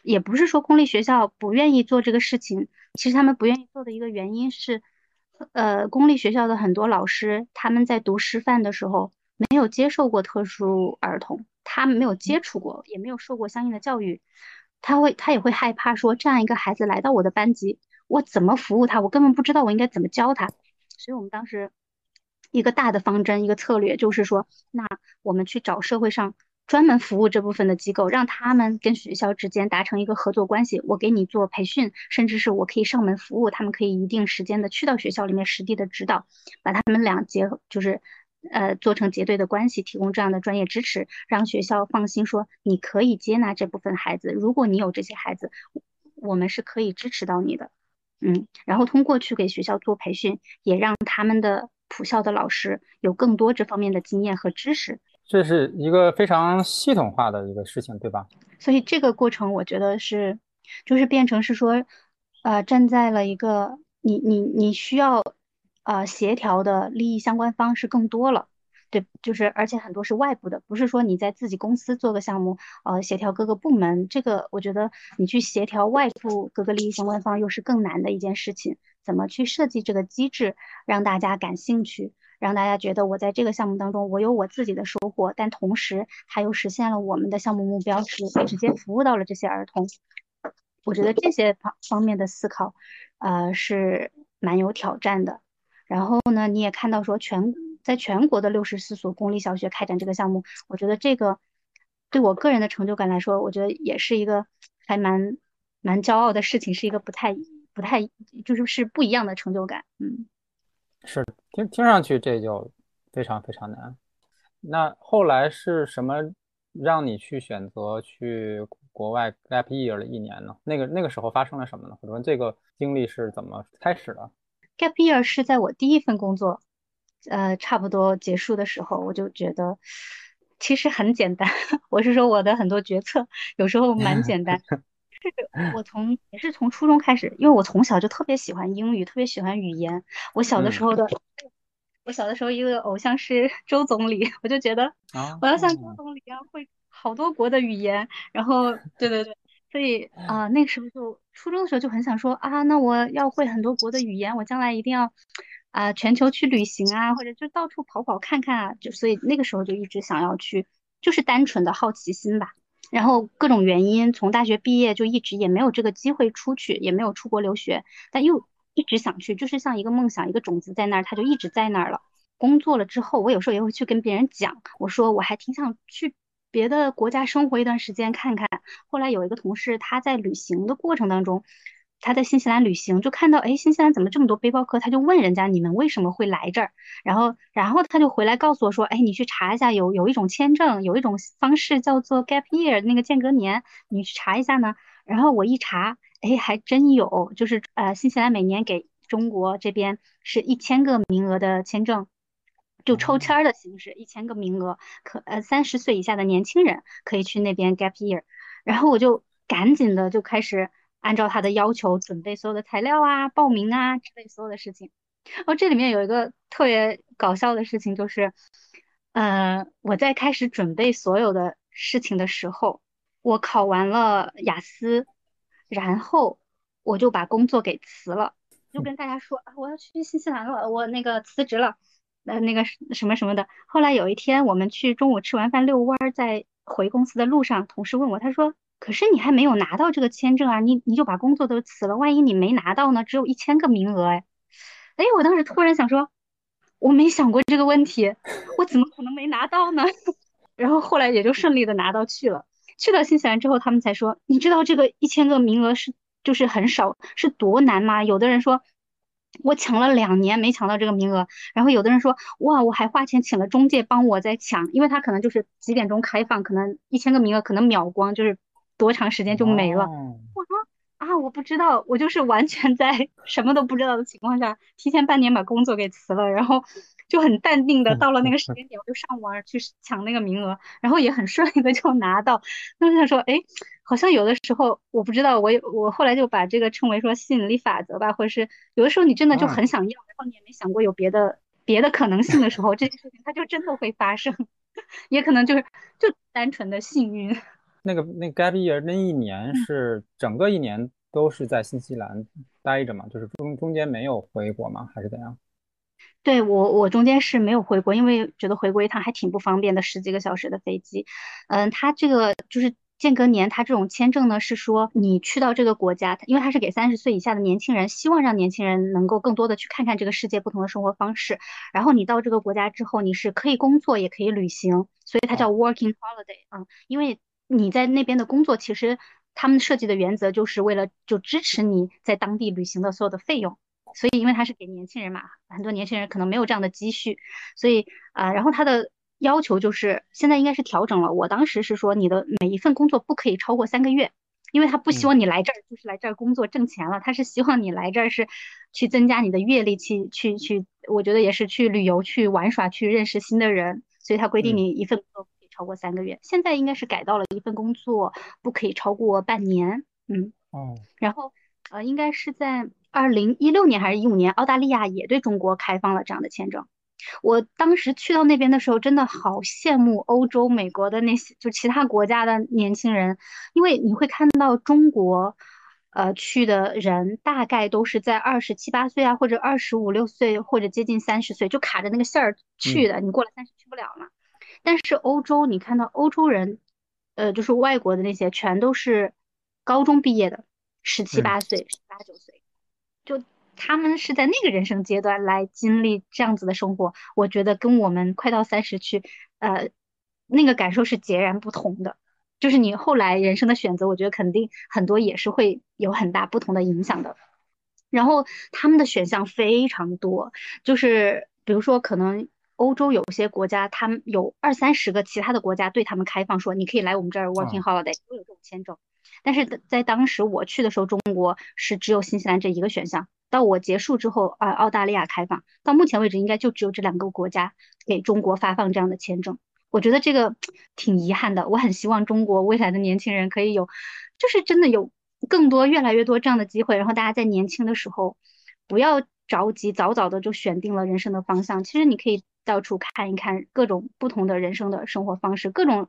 也不是说公立学校不愿意做这个事情，其实他们不愿意做的一个原因是，呃，公立学校的很多老师他们在读师范的时候没有接受过特殊儿童，他没有接触过，也没有受过相应的教育，他会他也会害怕说这样一个孩子来到我的班级，我怎么服务他，我根本不知道我应该怎么教他，所以我们当时一个大的方针，一个策略就是说，那我们去找社会上。专门服务这部分的机构，让他们跟学校之间达成一个合作关系。我给你做培训，甚至是我可以上门服务，他们可以一定时间的去到学校里面实地的指导，把他们俩结合，就是呃做成结对的关系，提供这样的专业支持，让学校放心说你可以接纳这部分孩子。如果你有这些孩子，我们是可以支持到你的。嗯，然后通过去给学校做培训，也让他们的普校的老师有更多这方面的经验和知识。这是一个非常系统化的一个事情，对吧？所以这个过程，我觉得是，就是变成是说，呃，站在了一个你你你需要，呃，协调的利益相关方是更多了，对，就是而且很多是外部的，不是说你在自己公司做个项目，呃，协调各个部门，这个我觉得你去协调外部各个利益相关方又是更难的一件事情，怎么去设计这个机制，让大家感兴趣？让大家觉得我在这个项目当中，我有我自己的收获，但同时还又实现了我们的项目目标，是直接服务到了这些儿童。我觉得这些方方面的思考，呃，是蛮有挑战的。然后呢，你也看到说，全在全国的六十四所公立小学开展这个项目，我觉得这个对我个人的成就感来说，我觉得也是一个还蛮蛮骄傲的事情，是一个不太不太就是是不一样的成就感，嗯。是听听上去这就非常非常难。那后来是什么让你去选择去国外 gap year 了一年呢？那个那个时候发生了什么呢？或者说这个经历是怎么开始的？gap year 是在我第一份工作，呃，差不多结束的时候，我就觉得其实很简单。我是说我的很多决策有时候蛮简单。是我从也是从初中开始，因为我从小就特别喜欢英语，特别喜欢语言。我小的时候的，我小的时候一个偶像是 周总理，我就觉得我要像周总理一样会好多国的语言。然后，对对对，所以啊，那个时候就初中的时候就很想说啊，那我要会很多国的语言，我将来一定要啊全球去旅行啊，或者就到处跑跑看看啊。就所以那个时候就一直想要去，就是单纯的好奇心吧。然后各种原因，从大学毕业就一直也没有这个机会出去，也没有出国留学，但又一直想去，就是像一个梦想，一个种子在那儿，它就一直在那儿了。工作了之后，我有时候也会去跟别人讲，我说我还挺想去别的国家生活一段时间看看。后来有一个同事，他在旅行的过程当中，他在新西兰旅行，就看到哎，新西兰怎么这么多背包客？他就问人家你们为什么会来这儿？然后，然后他就回来告诉我说，哎，你去查一下，有有一种签证，有一种方式叫做 gap year，那个间隔年，你去查一下呢。然后我一查，哎，还真有，就是呃，新西兰每年给中国这边是一千个名额的签证，就抽签儿的形式，一千个名额，可呃三十岁以下的年轻人可以去那边 gap year。然后我就赶紧的就开始。按照他的要求准备所有的材料啊、报名啊之类所有的事情。哦，这里面有一个特别搞笑的事情，就是，呃，我在开始准备所有的事情的时候，我考完了雅思，然后我就把工作给辞了，就跟大家说啊，我要去新西兰了，我那个辞职了，呃，那个什么什么的。后来有一天，我们去中午吃完饭遛弯，在回公司的路上，同事问我，他说。可是你还没有拿到这个签证啊，你你就把工作都辞了，万一你没拿到呢？只有一千个名额哎，哎，我当时突然想说，我没想过这个问题，我怎么可能没拿到呢？然后后来也就顺利的拿到去了。去到新西兰之后，他们才说，你知道这个一千个名额是就是很少，是多难吗？有的人说，我抢了两年没抢到这个名额，然后有的人说，哇，我还花钱请了中介帮我在抢，因为他可能就是几点钟开放，可能一千个名额可能秒光，就是。多长时间就没了？啊，我不知道，我就是完全在什么都不知道的情况下，提前半年把工作给辞了，然后就很淡定的到了那个时间点，我就上网去抢那个名额，然后也很顺利的就拿到。那我想说，哎，好像有的时候我不知道，我我后来就把这个称为说吸引力法则吧，或者是有的时候你真的就很想要，然后你也没想过有别的别的可能性的时候，这件事情它就真的会发生，也可能就是就单纯的幸运。那个那 gap year 那一年是整个一年都是在新西兰待着嘛？就是中中间没有回国吗？还是怎样？对我我中间是没有回国，因为觉得回国一趟还挺不方便的，十几个小时的飞机。嗯，他这个就是间隔年，他这种签证呢是说你去到这个国家，因为他是给三十岁以下的年轻人，希望让年轻人能够更多的去看看这个世界不同的生活方式。然后你到这个国家之后，你是可以工作也可以旅行，所以它叫 working holiday 啊，因为。你在那边的工作，其实他们设计的原则就是为了就支持你在当地旅行的所有的费用，所以因为他是给年轻人嘛，很多年轻人可能没有这样的积蓄，所以啊，然后他的要求就是现在应该是调整了。我当时是说你的每一份工作不可以超过三个月，因为他不希望你来这儿就是来这儿工作挣钱了，他是希望你来这儿是去增加你的阅历，去去去，我觉得也是去旅游、去玩耍、去认识新的人，所以他规定你一份工作。超过三个月，现在应该是改到了一份工作不可以超过半年。嗯，哦，然后呃，应该是在二零一六年还是一五年，澳大利亚也对中国开放了这样的签证。我当时去到那边的时候，真的好羡慕欧洲、美国的那些就其他国家的年轻人，因为你会看到中国呃去的人大概都是在二十七八岁啊，或者二十五六岁，或者接近三十岁，就卡着那个线儿去的。你过了三十去不了嘛。但是欧洲，你看到欧洲人，呃，就是外国的那些，全都是高中毕业的，十七八岁、十八九岁，就他们是在那个人生阶段来经历这样子的生活。我觉得跟我们快到三十去，呃，那个感受是截然不同的。就是你后来人生的选择，我觉得肯定很多也是会有很大不同的影响的。然后他们的选项非常多，就是比如说可能。欧洲有些国家，他们有二三十个其他的国家对他们开放，说你可以来我们这儿 working holiday，都有这种签证。但是在当时我去的时候，中国是只有新西兰这一个选项。到我结束之后，啊，澳大利亚开放。到目前为止，应该就只有这两个国家给中国发放这样的签证。我觉得这个 挺遗憾的。我很希望中国未来的年轻人可以有，就是真的有更多、越来越多这样的机会。然后大家在年轻的时候不要着急，早早的就选定了人生的方向。其实你可以。到处看一看各种不同的人生的生活方式，各种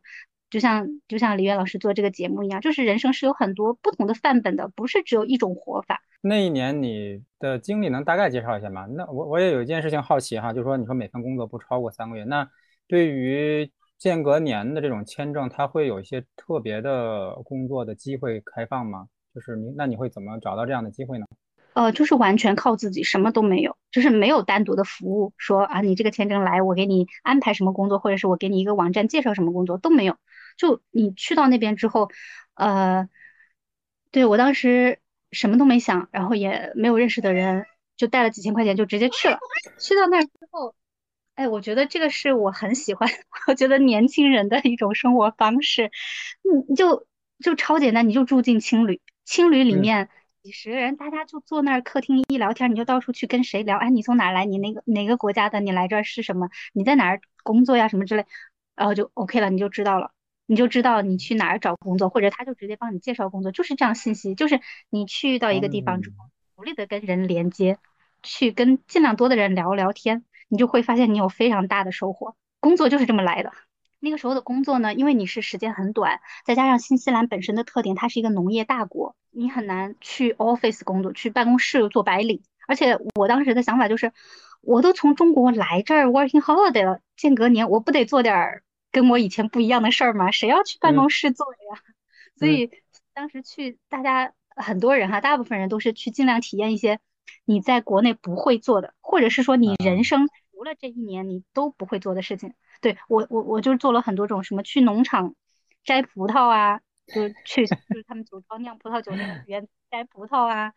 就像就像李渊老师做这个节目一样，就是人生是有很多不同的范本的，不是只有一种活法。那一年你的经历能大概介绍一下吗？那我我也有一件事情好奇哈，就是说你说每份工作不超过三个月，那对于间隔年的这种签证，它会有一些特别的工作的机会开放吗？就是你那你会怎么找到这样的机会呢？呃，就是完全靠自己，什么都没有，就是没有单独的服务，说啊，你这个签证来，我给你安排什么工作，或者是我给你一个网站介绍什么工作都没有。就你去到那边之后，呃，对我当时什么都没想，然后也没有认识的人，就带了几千块钱就直接去了。去到那儿之后，哎，我觉得这个是我很喜欢，我觉得年轻人的一种生活方式，嗯，就就超简单，你就住进青旅，青旅里面几十个人，大家就坐那儿客厅一聊天，你就到处去跟谁聊，哎，你从哪来？你那个哪个国家的？你来这儿是什么？你在哪儿工作呀？什么之类，然后就 OK 了，你就知道了。你就知道你去哪儿找工作，或者他就直接帮你介绍工作，就是这样信息。就是你去到一个地方之后，努力的跟人连接，去跟尽量多的人聊聊天，你就会发现你有非常大的收获。工作就是这么来的。那个时候的工作呢，因为你是时间很短，再加上新西兰本身的特点，它是一个农业大国，你很难去 office 工作，去办公室做白领。而且我当时的想法就是，我都从中国来这儿 working holiday 了，间隔年我不得做点儿。跟我以前不一样的事儿吗？谁要去办公室做呀？所以当时去，大家很多人哈，大部分人都是去尽量体验一些你在国内不会做的，或者是说你人生除了这一年你都不会做的事情。对我，我我就做了很多种，什么去农场摘葡萄啊，就去就是他们酒庄酿葡萄酒那个园摘葡萄啊，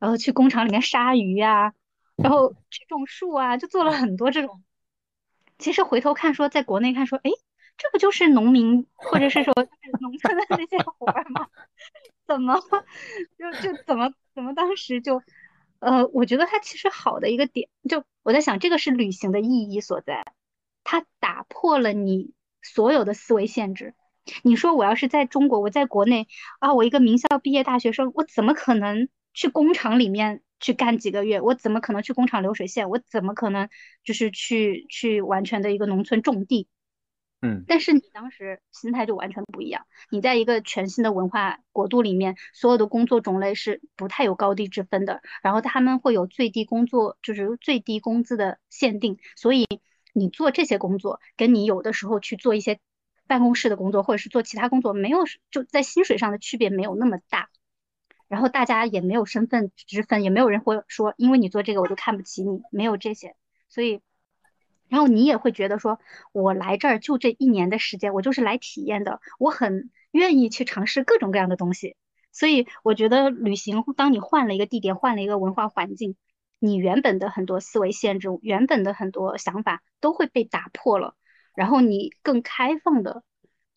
然后去工厂里面杀鱼啊，然后去种树啊，就做了很多这种。其实回头看，说在国内看，说哎。这不就是农民，或者是说农村的那些活儿吗？怎么就就怎么怎么当时就，呃，我觉得它其实好的一个点，就我在想，这个是旅行的意义所在，它打破了你所有的思维限制。你说我要是在中国，我在国内啊，我一个名校毕业大学生，我怎么可能去工厂里面去干几个月？我怎么可能去工厂流水线？我怎么可能就是去去完全的一个农村种地？嗯，但是你当时心态就完全不一样。你在一个全新的文化国度里面，所有的工作种类是不太有高低之分的。然后他们会有最低工作，就是最低工资的限定。所以你做这些工作，跟你有的时候去做一些办公室的工作，或者是做其他工作，没有就在薪水上的区别没有那么大。然后大家也没有身份之分，也没有人会说因为你做这个我就看不起你，没有这些。所以。然后你也会觉得说，我来这儿就这一年的时间，我就是来体验的，我很愿意去尝试各种各样的东西。所以我觉得旅行，当你换了一个地点，换了一个文化环境，你原本的很多思维限制，原本的很多想法都会被打破了。然后你更开放的，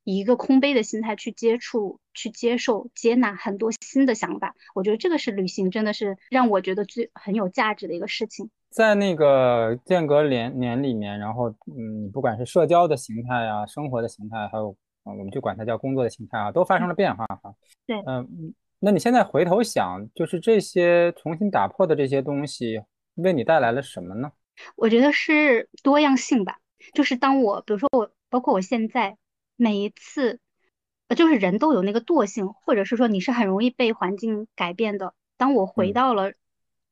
以一个空杯的心态去接触、去接受、接纳很多新的想法。我觉得这个是旅行，真的是让我觉得最很有价值的一个事情。在那个间隔年年里面，然后嗯，不管是社交的形态啊，生活的形态，还有啊我们就管它叫工作的形态啊，都发生了变化哈。对，嗯，那你现在回头想，就是这些重新打破的这些东西，为你带来了什么呢？我觉得是多样性吧。就是当我，比如说我，包括我现在每一次，呃，就是人都有那个惰性，或者是说你是很容易被环境改变的。当我回到了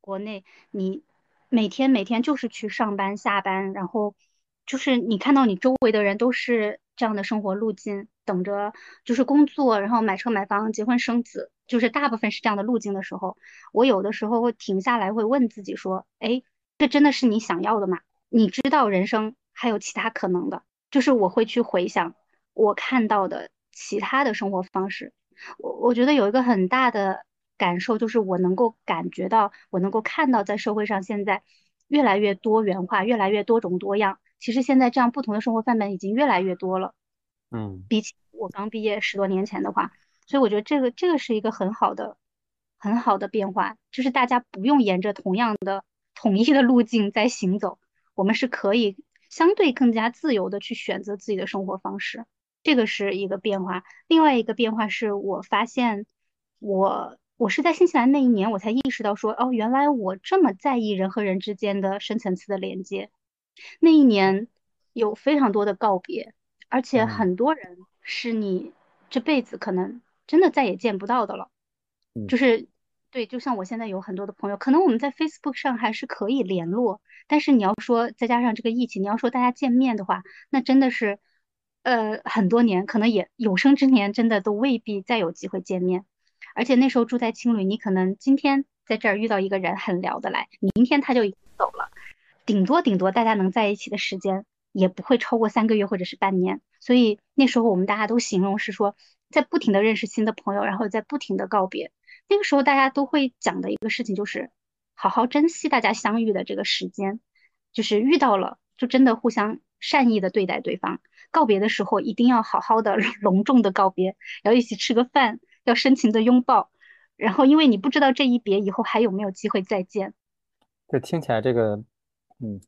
国内，你。每天每天就是去上班下班，然后就是你看到你周围的人都是这样的生活路径，等着就是工作，然后买车买房结婚生子，就是大部分是这样的路径的时候，我有的时候会停下来，会问自己说：哎，这真的是你想要的吗？你知道人生还有其他可能的，就是我会去回想我看到的其他的生活方式，我我觉得有一个很大的。感受就是我能够感觉到，我能够看到，在社会上现在越来越多元化，越来越多种多样。其实现在这样不同的生活范本已经越来越多了。嗯，比起我刚毕业十多年前的话，所以我觉得这个这个是一个很好的、很好的变化，就是大家不用沿着同样的统一的路径在行走，我们是可以相对更加自由的去选择自己的生活方式，这个是一个变化。另外一个变化是我发现我。我是在新西兰那一年，我才意识到说，哦，原来我这么在意人和人之间的深层次的连接。那一年有非常多的告别，而且很多人是你这辈子可能真的再也见不到的了。就是对，就像我现在有很多的朋友，可能我们在 Facebook 上还是可以联络，但是你要说再加上这个疫情，你要说大家见面的话，那真的是呃很多年，可能也有生之年真的都未必再有机会见面。而且那时候住在青旅，你可能今天在这儿遇到一个人很聊得来，明天他就走了，顶多顶多大家能在一起的时间也不会超过三个月或者是半年。所以那时候我们大家都形容是说，在不停的认识新的朋友，然后在不停的告别，那个时候大家都会讲的一个事情就是好好珍惜大家相遇的这个时间，就是遇到了就真的互相善意的对待对方，告别的时候一定要好好的 隆重的告别，要一起吃个饭，要深情的拥抱，然后因为你不知道这一别以后还有没有机会再见。这听起来这个，嗯，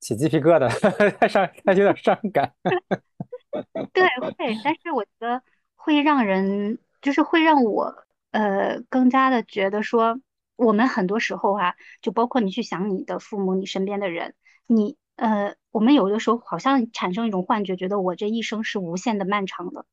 起鸡皮疙瘩，太伤，太有点伤感。对，会，但是我觉得会让人，就是会让我，呃，更加的觉得说，我们很多时候啊，就包括你去想你的父母，你身边的人，你，呃，我们有的时候好像产生一种幻觉，觉得我这一生是无限的漫长的，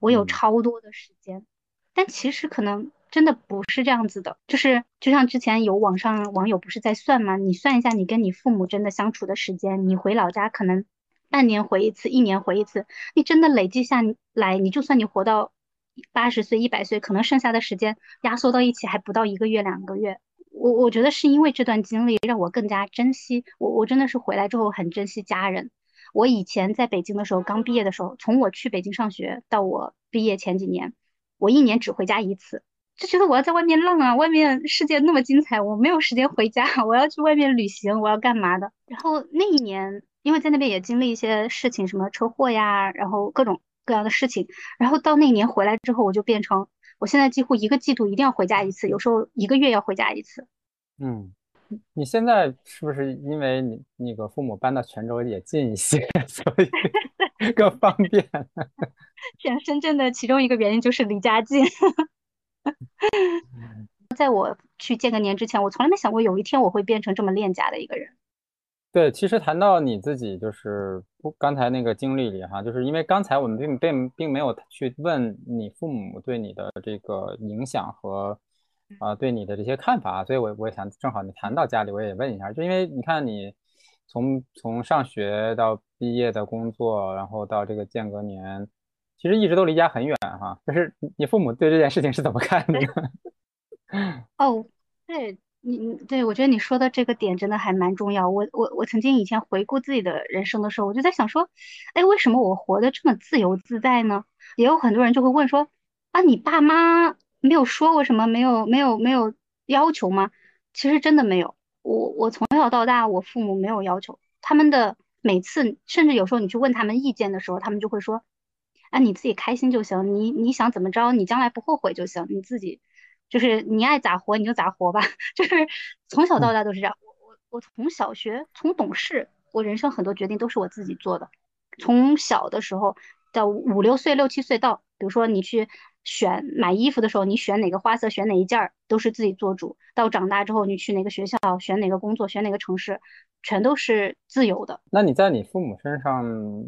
我有超多的时间，但其实可能真的不是这样子的，就是就像之前有网上网友不是在算吗？你算一下，你跟你父母真的相处的时间，你回老家可能。半年回一次，一年回一次，你真的累计下来，你就算你活到八十岁、一百岁，可能剩下的时间压缩到一起还不到一个月、两个月。我我觉得是因为这段经历让我更加珍惜我，我真的是回来之后很珍惜家人。我以前在北京的时候，刚毕业的时候，从我去北京上学到我毕业前几年，我一年只回家一次，就觉得我要在外面浪啊，外面世界那么精彩，我没有时间回家，我要去外面旅行，我要干嘛的？然后那一年。因为在那边也经历一些事情，什么车祸呀，然后各种各样的事情，然后到那年回来之后，我就变成我现在几乎一个季度一定要回家一次，有时候一个月要回家一次。嗯，你现在是不是因为你那个父母搬到泉州也近一些，所以 更方便？选深圳的其中一个原因就是离家近。在我去见个年之前，我从来没想过有一天我会变成这么恋家的一个人。对，其实谈到你自己，就是不刚才那个经历里哈，就是因为刚才我们并并并没有去问你父母对你的这个影响和啊对你的这些看法，所以我我也想正好你谈到家里，我也问一下，就因为你看你从从上学到毕业的工作，然后到这个间隔年，其实一直都离家很远哈，就是你父母对这件事情是怎么看的？哦，对。你你对我觉得你说的这个点真的还蛮重要。我我我曾经以前回顾自己的人生的时候，我就在想说，哎，为什么我活得这么自由自在呢？也有很多人就会问说，啊，你爸妈没有说过什么，没有没有没有要求吗？其实真的没有。我我从小到大，我父母没有要求，他们的每次，甚至有时候你去问他们意见的时候，他们就会说，啊，你自己开心就行，你你想怎么着，你将来不后悔就行，你自己。就是你爱咋活你就咋活吧，就是从小到大都是这样。我我我从小学从懂事，我人生很多决定都是我自己做的。从小的时候到五六岁六七岁到，比如说你去选买衣服的时候，你选哪个花色选哪一件儿都是自己做主。到长大之后你去哪个学校选哪个工作选哪个城市，全都是自由的。那你在你父母身上，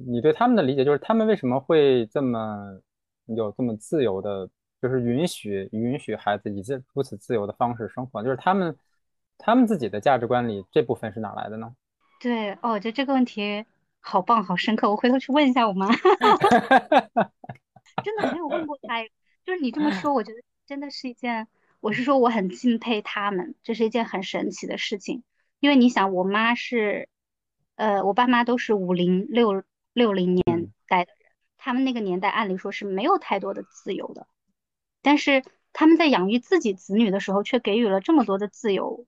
你对他们的理解就是他们为什么会这么有这么自由的？就是允许允许孩子以这如此自由的方式生活，就是他们他们自己的价值观里这部分是哪来的呢？对，哦，我觉得这个问题好棒，好深刻，我回头去问一下我妈。真的没有问过他，就是你这么说，我觉得真的是一件，我是说我很敬佩他们，这是一件很神奇的事情。因为你想，我妈是，呃，我爸妈都是五零六六零年代的人，他们那个年代按理说是没有太多的自由的。但是他们在养育自己子女的时候，却给予了这么多的自由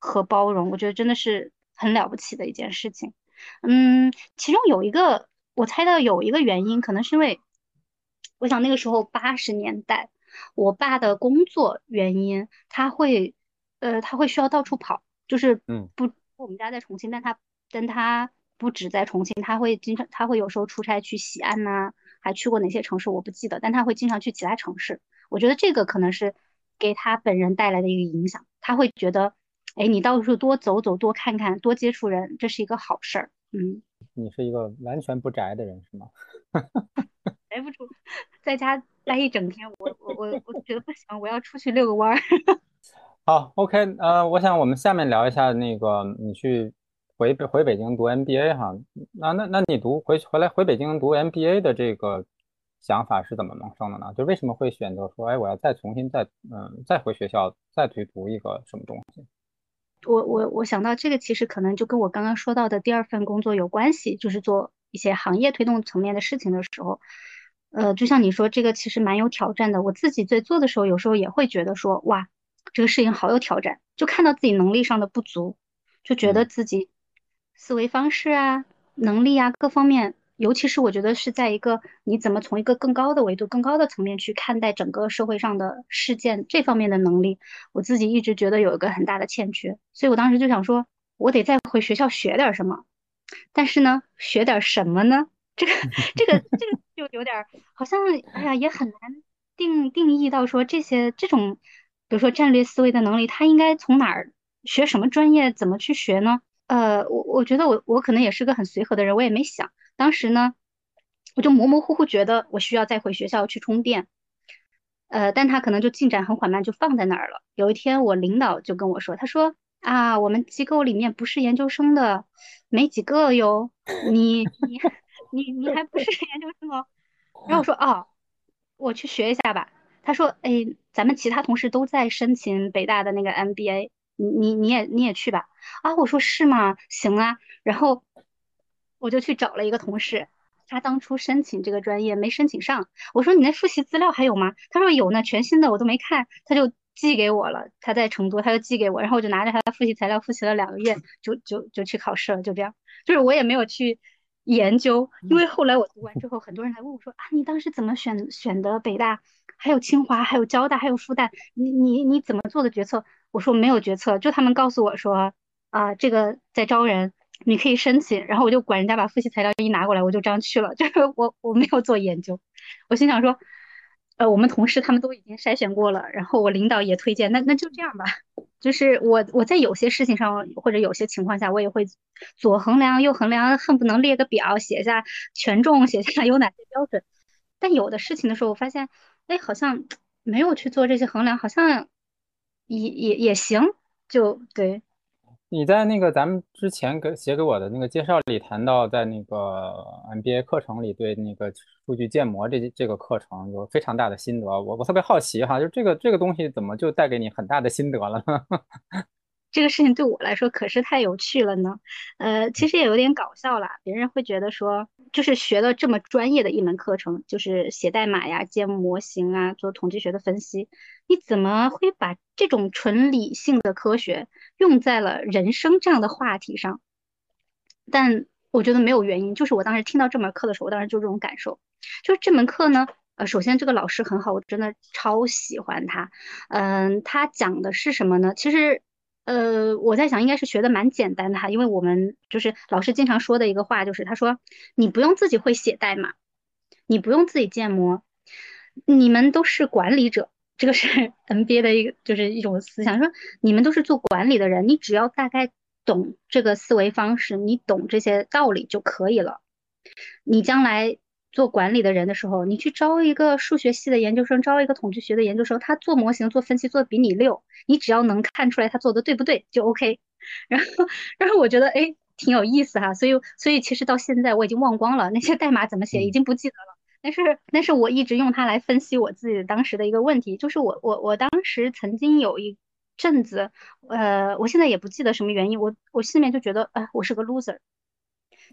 和包容，我觉得真的是很了不起的一件事情。嗯，其中有一个，我猜到有一个原因，可能是因为，我想那个时候八十年代，我爸的工作原因，他会，呃，他会需要到处跑，就是嗯，不，我们家在重庆，但他，但他不止在重庆，他会经常，他会有时候出差去西安呐，还去过哪些城市我不记得，但他会经常去其他城市。我觉得这个可能是给他本人带来的一个影响，他会觉得，哎，你到处多走走，多看看，多接触人，这是一个好事儿。嗯，你是一个完全不宅的人是吗？宅不住，在家待一整天，我我我我觉得不行，我要出去遛个弯儿。好，OK，呃，我想我们下面聊一下那个你去回回北京读 MBA 哈，那那那你读回回来回北京读 MBA 的这个。想法是怎么萌生的呢？就为什么会选择说，哎，我要再重新再嗯再回学校再去读一个什么东西？我我我想到这个其实可能就跟我刚刚说到的第二份工作有关系，就是做一些行业推动层面的事情的时候，呃，就像你说，这个其实蛮有挑战的。我自己在做的时候，有时候也会觉得说，哇，这个事情好有挑战，就看到自己能力上的不足，就觉得自己思维方式啊、能力啊各方面，尤其是我觉得是在一个你怎么从一个更高的维度、更高的层面去看待整个社会上的事件这方面的能力，我自己一直觉得有一个很大的欠缺。所以我当时就想说，我得再回学校学点什么。但是呢，学点什么呢？这个、这个、这个 就有点好像，哎呀，也很难定定义到说这些这种，比如说战略思维的能力，他应该从哪儿学什么专业，怎么去学呢？呃，我我觉得我我可能也是个很随和的人，我也没想。当时呢，我就模模糊糊觉得我需要再回学校去充电，呃，但他可能就进展很缓慢，就放在那儿了。有一天，我领导就跟我说，他说。啊，我们机构里面不是研究生的没几个哟，你你你你还不是研究生哦。然后我说哦，我去学一下吧。他说，哎，咱们其他同事都在申请北大的那个 MBA，你你你也你也去吧。啊，我说是吗？行啊。然后我就去找了一个同事，他当初申请这个专业没申请上。我说你那复习资料还有吗？他说有呢，全新的我都没看。他就。寄给我了，他在成都，他就寄给我，然后我就拿着他的复习材料复习了两个月，就就就去考试了，就这样。就是我也没有去研究，因为后来我读完之后，很多人来问我说啊，你当时怎么选选的北大，还有清华，还有交大，还有复旦，你你你怎么做的决策？我说没有决策，就他们告诉我说啊，这个在招人，你可以申请，然后我就管人家把复习材料一拿过来，我就这样去了，就是我我没有做研究，我心想说。呃，我们同事他们都已经筛选过了，然后我领导也推荐，那那就这样吧。就是我我在有些事情上或者有些情况下，我也会左衡量右衡量，恨不能列个表，写下权重，写下有哪些标准。但有的事情的时候，我发现，哎，好像没有去做这些衡量，好像也也也行，就对。你在那个咱们之前给写给我的那个介绍里谈到，在那个 MBA 课程里对那个数据建模这这个课程有非常大的心得。我我特别好奇哈，就这个这个东西怎么就带给你很大的心得了呢？这个事情对我来说可是太有趣了呢。呃，其实也有点搞笑啦，别人会觉得说，就是学了这么专业的一门课程，就是写代码呀、建模型啊、做统计学的分析，你怎么会把这种纯理性的科学？用在了人生这样的话题上，但我觉得没有原因，就是我当时听到这门课的时候，我当时就这种感受，就是这门课呢，呃，首先这个老师很好，我真的超喜欢他，嗯，他讲的是什么呢？其实，呃，我在想应该是学的蛮简单的哈，因为我们就是老师经常说的一个话，就是他说你不用自己会写代码，你不用自己建模，你们都是管理者。这个是 NBA 的一个，就是一种思想，说你们都是做管理的人，你只要大概懂这个思维方式，你懂这些道理就可以了。你将来做管理的人的时候，你去招一个数学系的研究生，招一个统计学的研究生，他做模型、做分析做的比你溜，你只要能看出来他做的对不对就 OK。然后，然后我觉得哎挺有意思哈，所以，所以其实到现在我已经忘光了那些代码怎么写，已经不记得了。但是，但是我一直用它来分析我自己当时的一个问题，就是我我我当时曾经有一阵子，呃，我现在也不记得什么原因，我我心里面就觉得，呃，我是个 loser，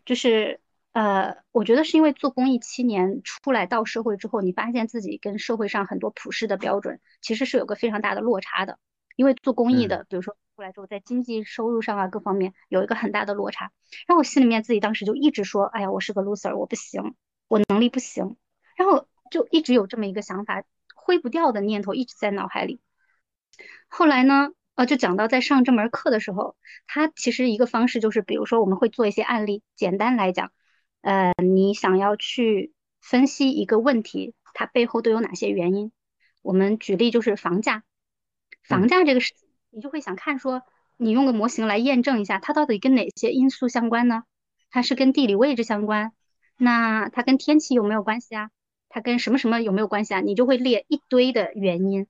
就是呃，我觉得是因为做公益七年出来到社会之后，你发现自己跟社会上很多普世的标准其实是有个非常大的落差的，因为做公益的，比如说出来之后在经济收入上啊各方面有一个很大的落差，然后我心里面自己当时就一直说，哎呀，我是个 loser，我不行，我能力不行。然后就一直有这么一个想法，挥不掉的念头一直在脑海里。后来呢，呃，就讲到在上这门课的时候，他其实一个方式就是，比如说我们会做一些案例。简单来讲，呃，你想要去分析一个问题，它背后都有哪些原因？我们举例就是房价，房价这个事，你就会想看说，你用个模型来验证一下，它到底跟哪些因素相关呢？它是跟地理位置相关？那它跟天气有没有关系啊？它跟什么什么有没有关系啊？你就会列一堆的原因，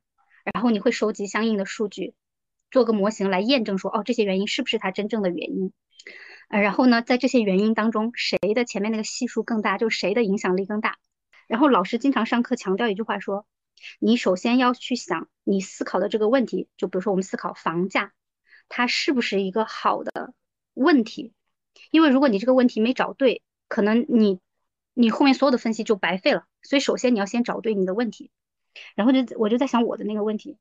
然后你会收集相应的数据，做个模型来验证说，哦，这些原因是不是它真正的原因？呃，然后呢，在这些原因当中，谁的前面那个系数更大，就谁的影响力更大。然后老师经常上课强调一句话说，你首先要去想你思考的这个问题，就比如说我们思考房价，它是不是一个好的问题？因为如果你这个问题没找对，可能你你后面所有的分析就白费了。所以首先你要先找对你的问题。然后就我就在想我的那个问题，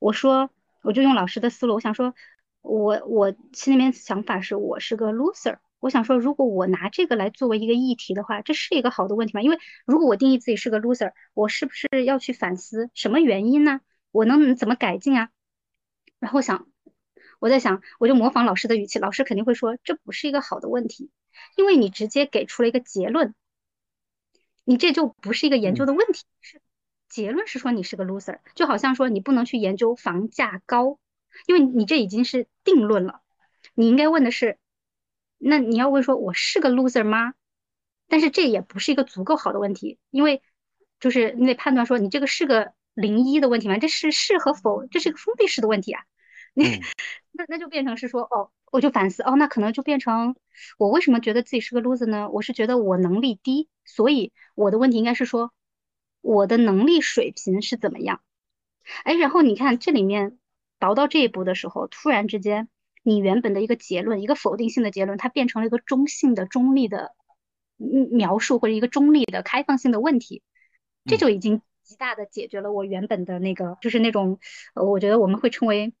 我说我就用老师的思路，我想说，我我心里面想法是我是个 loser。我想说，如果我拿这个来作为一个议题的话，这是一个好的问题吗？因为如果我定义自己是个 loser，我是不是要去反思什么原因呢？我能怎么改进啊？然后想，我在想，我就模仿老师的语气，老师肯定会说这不是一个好的问题，因为你直接给出了一个结论，你这就不是一个研究的问题，是结论是说你是个 loser，就好像说你不能去研究房价高，因为你这已经是定论了，你应该问的是。那你要问说我是个 loser 吗？但是这也不是一个足够好的问题，因为就是你得判断说你这个是个零一的问题吗？这是是和否，这是个封闭式的问题啊。你那那就变成是说哦，我就反思哦，那可能就变成我为什么觉得自己是个 loser 呢？我是觉得我能力低，所以我的问题应该是说我的能力水平是怎么样？哎，然后你看这里面倒到这一步的时候，突然之间。你原本的一个结论，一个否定性的结论，它变成了一个中性的、中立的描述，或者一个中立的、开放性的问题，这就已经极大的解决了我原本的那个，就是那种，呃，我觉得我们会称为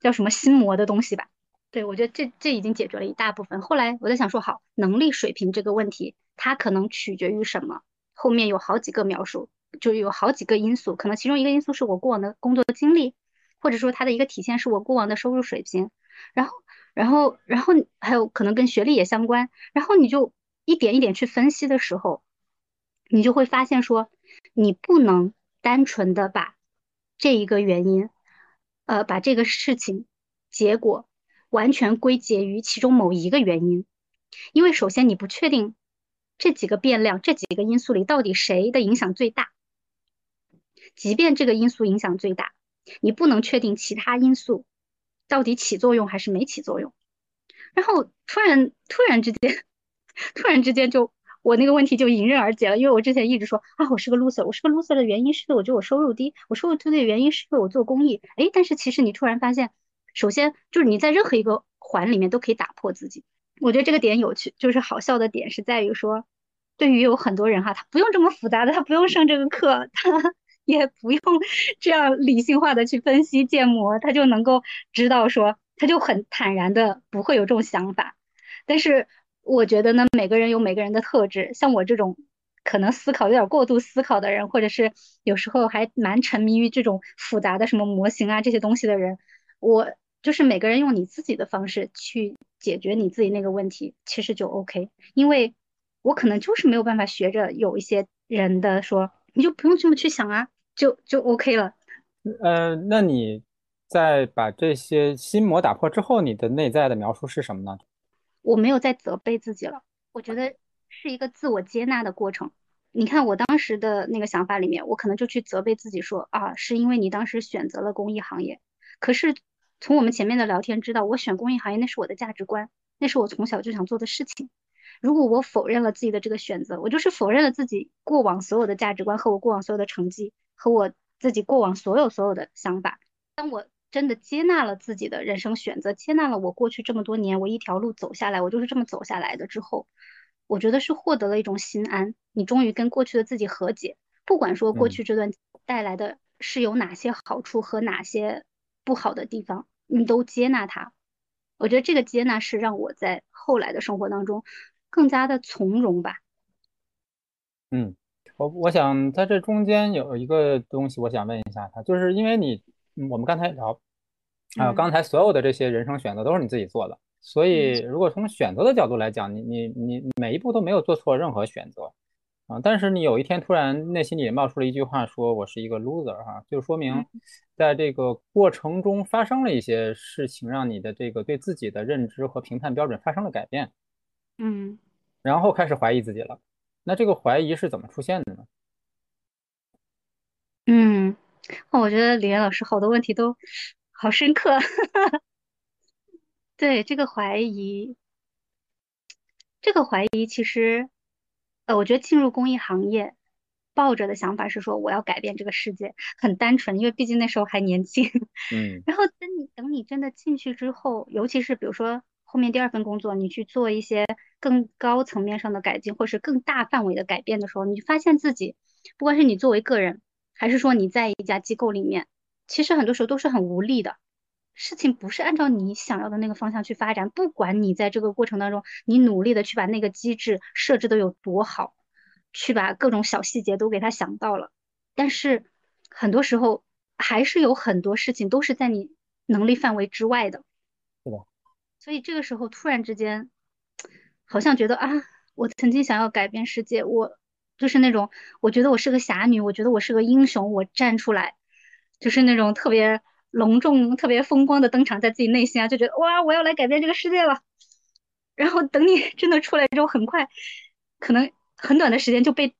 叫什么心魔的东西吧。对，我觉得这这已经解决了一大部分。后来我在想说，好，能力水平这个问题，它可能取决于什么？后面有好几个描述，就有好几个因素，可能其中一个因素是我过往的工作经历，或者说它的一个体现是我过往的收入水平。然后，然后，然后还有可能跟学历也相关。然后你就一点一点去分析的时候，你就会发现说，你不能单纯的把这一个原因，呃，把这个事情结果完全归结于其中某一个原因，因为首先你不确定这几个变量、这几个因素里到底谁的影响最大。即便这个因素影响最大，你不能确定其他因素。到底起作用还是没起作用？然后突然突然之间，突然之间就我那个问题就迎刃而解了。因为我之前一直说啊，我是个 loser，我是个 loser 的原因是因为我觉得我收入低，我收入低的原因是因为我做公益。哎，但是其实你突然发现，首先就是你在任何一个环里面都可以打破自己。我觉得这个点有趣，就是好笑的点是在于说，对于有很多人哈，他不用这么复杂的，他不用上这个课，他。也不用这样理性化的去分析建模，他就能够知道说，他就很坦然的不会有这种想法。但是我觉得呢，每个人有每个人的特质，像我这种可能思考有点过度思考的人，或者是有时候还蛮沉迷于这种复杂的什么模型啊这些东西的人，我就是每个人用你自己的方式去解决你自己那个问题，其实就 OK。因为我可能就是没有办法学着有一些人的说，你就不用这么去想啊。就就 OK 了，呃，那你在把这些心魔打破之后，你的内在的描述是什么呢？我没有再责备自己了，我觉得是一个自我接纳的过程。你看我当时的那个想法里面，我可能就去责备自己说啊，是因为你当时选择了公益行业。可是从我们前面的聊天知道，我选公益行业那是我的价值观，那是我从小就想做的事情。如果我否认了自己的这个选择，我就是否认了自己过往所有的价值观和我过往所有的成绩。和我自己过往所有所有的想法，当我真的接纳了自己的人生选择，接纳了我过去这么多年我一条路走下来，我就是这么走下来的之后，我觉得是获得了一种心安。你终于跟过去的自己和解，不管说过去这段带来的是有哪些好处和哪些不好的地方，你都接纳它。我觉得这个接纳是让我在后来的生活当中更加的从容吧。嗯。我我想在这中间有一个东西，我想问一下他，就是因为你我们刚才聊啊，刚才所有的这些人生选择都是你自己做的，所以如果从选择的角度来讲，你你你每一步都没有做错任何选择啊，但是你有一天突然内心里冒出了一句话，说我是一个 loser 哈，就说明在这个过程中发生了一些事情，让你的这个对自己的认知和评判标准发生了改变，嗯，然后开始怀疑自己了。那这个怀疑是怎么出现的呢？嗯，我觉得李岩老师好多问题都好深刻。对这个怀疑，这个怀疑其实，呃，我觉得进入公益行业，抱着的想法是说我要改变这个世界，很单纯，因为毕竟那时候还年轻。嗯。然后等你等你真的进去之后，尤其是比如说后面第二份工作，你去做一些更高层面上的改进，或是更大范围的改变的时候，你就发现自己，不管是你作为个人，还是说你在一家机构里面，其实很多时候都是很无力的。事情不是按照你想要的那个方向去发展，不管你在这个过程当中，你努力的去把那个机制设置的有多好，去把各种小细节都给他想到了，但是很多时候还是有很多事情都是在你能力范围之外的。所以这个时候突然之间，好像觉得啊，我曾经想要改变世界，我就是那种我觉得我是个侠女，我觉得我是个英雄，我站出来，就是那种特别。隆重、特别风光的登场在自己内心啊，就觉得哇，我要来改变这个世界了。然后等你 真的出来之后，很快，可能很短的时间就被，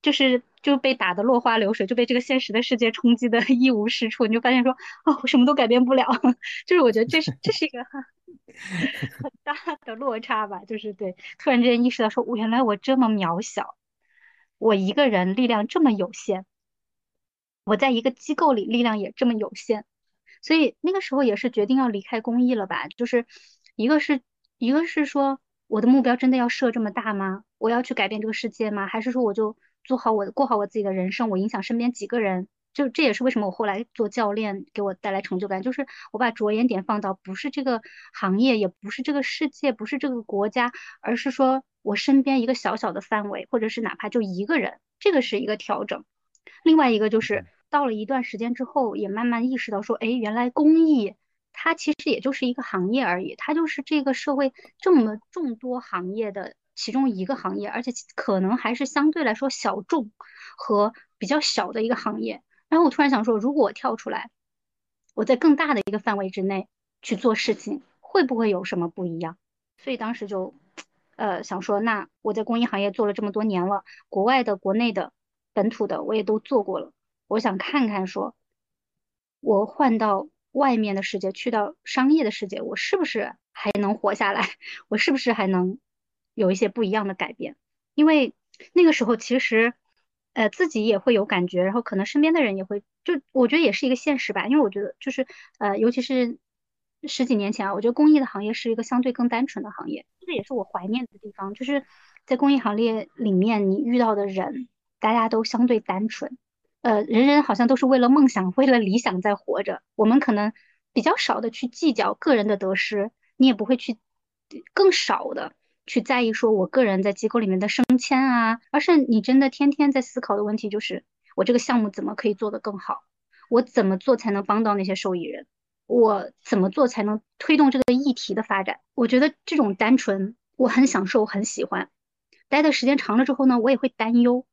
就是就被打得落花流水，就被这个现实的世界冲击的 一无是处。你就发现说，哦，我什么都改变不了。就是我觉得这是这是一个很大的落差吧。就是对，突然之间意识到说，我原来我这么渺小，我一个人力量这么有限，我在一个机构里力量也这么有限。所以那个时候也是决定要离开公益了吧？就是一个是一个是说我的目标真的要设这么大吗？我要去改变这个世界吗？还是说我就做好我过好我自己的人生？我影响身边几个人？就这也是为什么我后来做教练给我带来成就感，就是我把着眼点放到不是这个行业，也不是这个世界，不是这个国家，而是说我身边一个小小的范围，或者是哪怕就一个人，这个是一个调整。另外一个就是。到了一段时间之后，也慢慢意识到说，哎，原来公益它其实也就是一个行业而已，它就是这个社会这么众多行业的其中一个行业，而且可能还是相对来说小众和比较小的一个行业。然后我突然想说，如果我跳出来，我在更大的一个范围之内去做事情，会不会有什么不一样？所以当时就，呃，想说，那我在公益行业做了这么多年了，国外的、国内的、本土的，我也都做过了。我想看看，说，我换到外面的世界，去到商业的世界，我是不是还能活下来？我是不是还能有一些不一样的改变？因为那个时候其实，呃，自己也会有感觉，然后可能身边的人也会，就我觉得也是一个现实吧。因为我觉得就是，呃，尤其是十几年前啊，我觉得公益的行业是一个相对更单纯的行业，这也是我怀念的地方。就是在公益行业里面，你遇到的人，大家都相对单纯。呃，人人好像都是为了梦想、为了理想在活着。我们可能比较少的去计较个人的得失，你也不会去更少的去在意说我个人在机构里面的升迁啊，而是你真的天天在思考的问题就是我这个项目怎么可以做得更好，我怎么做才能帮到那些受益人，我怎么做才能推动这个议题的发展。我觉得这种单纯我很享受，很喜欢。待的时间长了之后呢，我也会担忧。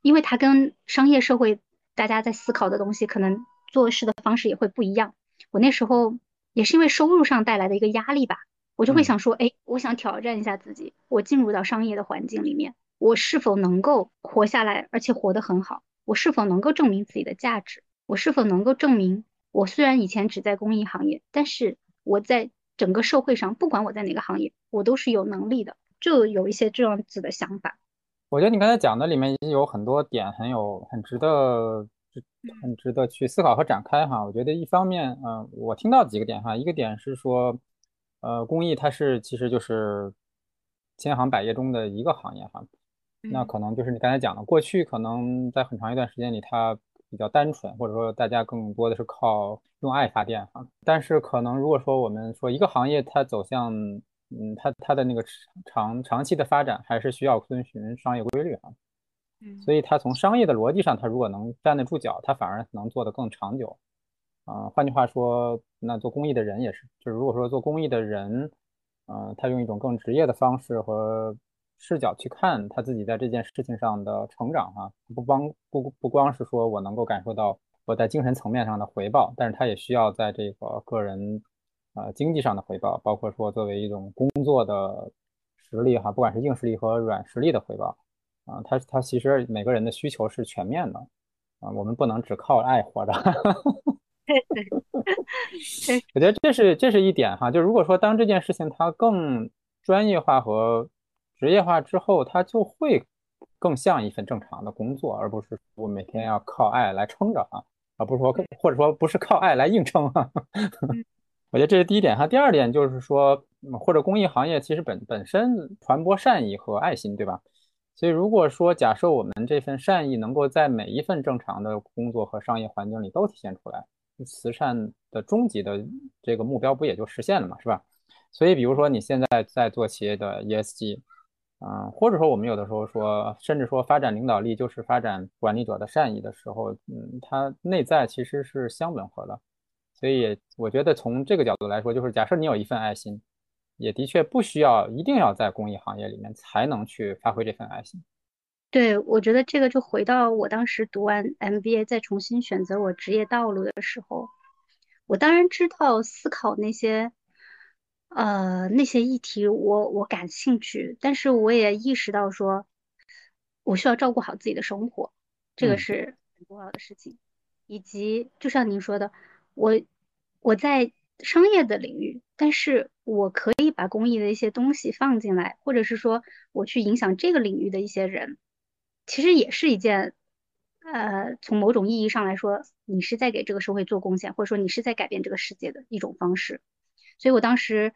因为它跟商业社会大家在思考的东西，可能做事的方式也会不一样。我那时候也是因为收入上带来的一个压力吧，我就会想说，哎，我想挑战一下自己，我进入到商业的环境里面，我是否能够活下来，而且活得很好？我是否能够证明自己的价值？我是否能够证明，我虽然以前只在公益行业，但是我在整个社会上，不管我在哪个行业，我都是有能力的，就有一些这样子的想法。我觉得你刚才讲的里面已经有很多点，很有很值得，很值得去思考和展开哈。我觉得一方面，嗯，我听到几个点哈，一个点是说，呃，工艺它是其实就是千行百业中的一个行业哈。那可能就是你刚才讲的，过去可能在很长一段时间里，它比较单纯，或者说大家更多的是靠用爱发电哈。但是可能如果说我们说一个行业它走向嗯，它它的那个长长期的发展还是需要遵循商业规律哈，嗯，所以它从商业的逻辑上，它如果能站得住脚，它反而能做得更长久。啊，换句话说，那做公益的人也是，就是如果说做公益的人，嗯，他用一种更职业的方式和视角去看他自己在这件事情上的成长哈，不光不不光是说我能够感受到我在精神层面上的回报，但是他也需要在这个个人。呃，经济上的回报，包括说作为一种工作的实力哈，不管是硬实力和软实力的回报，啊，他他其实每个人的需求是全面的，啊，我们不能只靠爱活着。我觉得这是这是一点哈，就如果说当这件事情它更专业化和职业化之后，它就会更像一份正常的工作，而不是我每天要靠爱来撑着啊，而不是说或者说不是靠爱来硬撑啊。我觉得这是第一点哈。第二点就是说，或者公益行业其实本本身传播善意和爱心，对吧？所以如果说假设我们这份善意能够在每一份正常的工作和商业环境里都体现出来，慈善的终极的这个目标不也就实现了嘛，是吧？所以比如说你现在在做企业的 ESG。嗯，或者说我们有的时候说，甚至说发展领导力就是发展管理者的善意的时候，嗯，它内在其实是相吻合的。所以我觉得从这个角度来说，就是假设你有一份爱心，也的确不需要一定要在公益行业里面才能去发挥这份爱心。对，我觉得这个就回到我当时读完 MBA 再重新选择我职业道路的时候，我当然知道思考那些。呃，那些议题我我感兴趣，但是我也意识到说，我需要照顾好自己的生活，这个是很重要的事情。以及就像您说的，我我在商业的领域，但是我可以把公益的一些东西放进来，或者是说我去影响这个领域的一些人，其实也是一件，呃，从某种意义上来说，你是在给这个社会做贡献，或者说你是在改变这个世界的一种方式。所以我当时，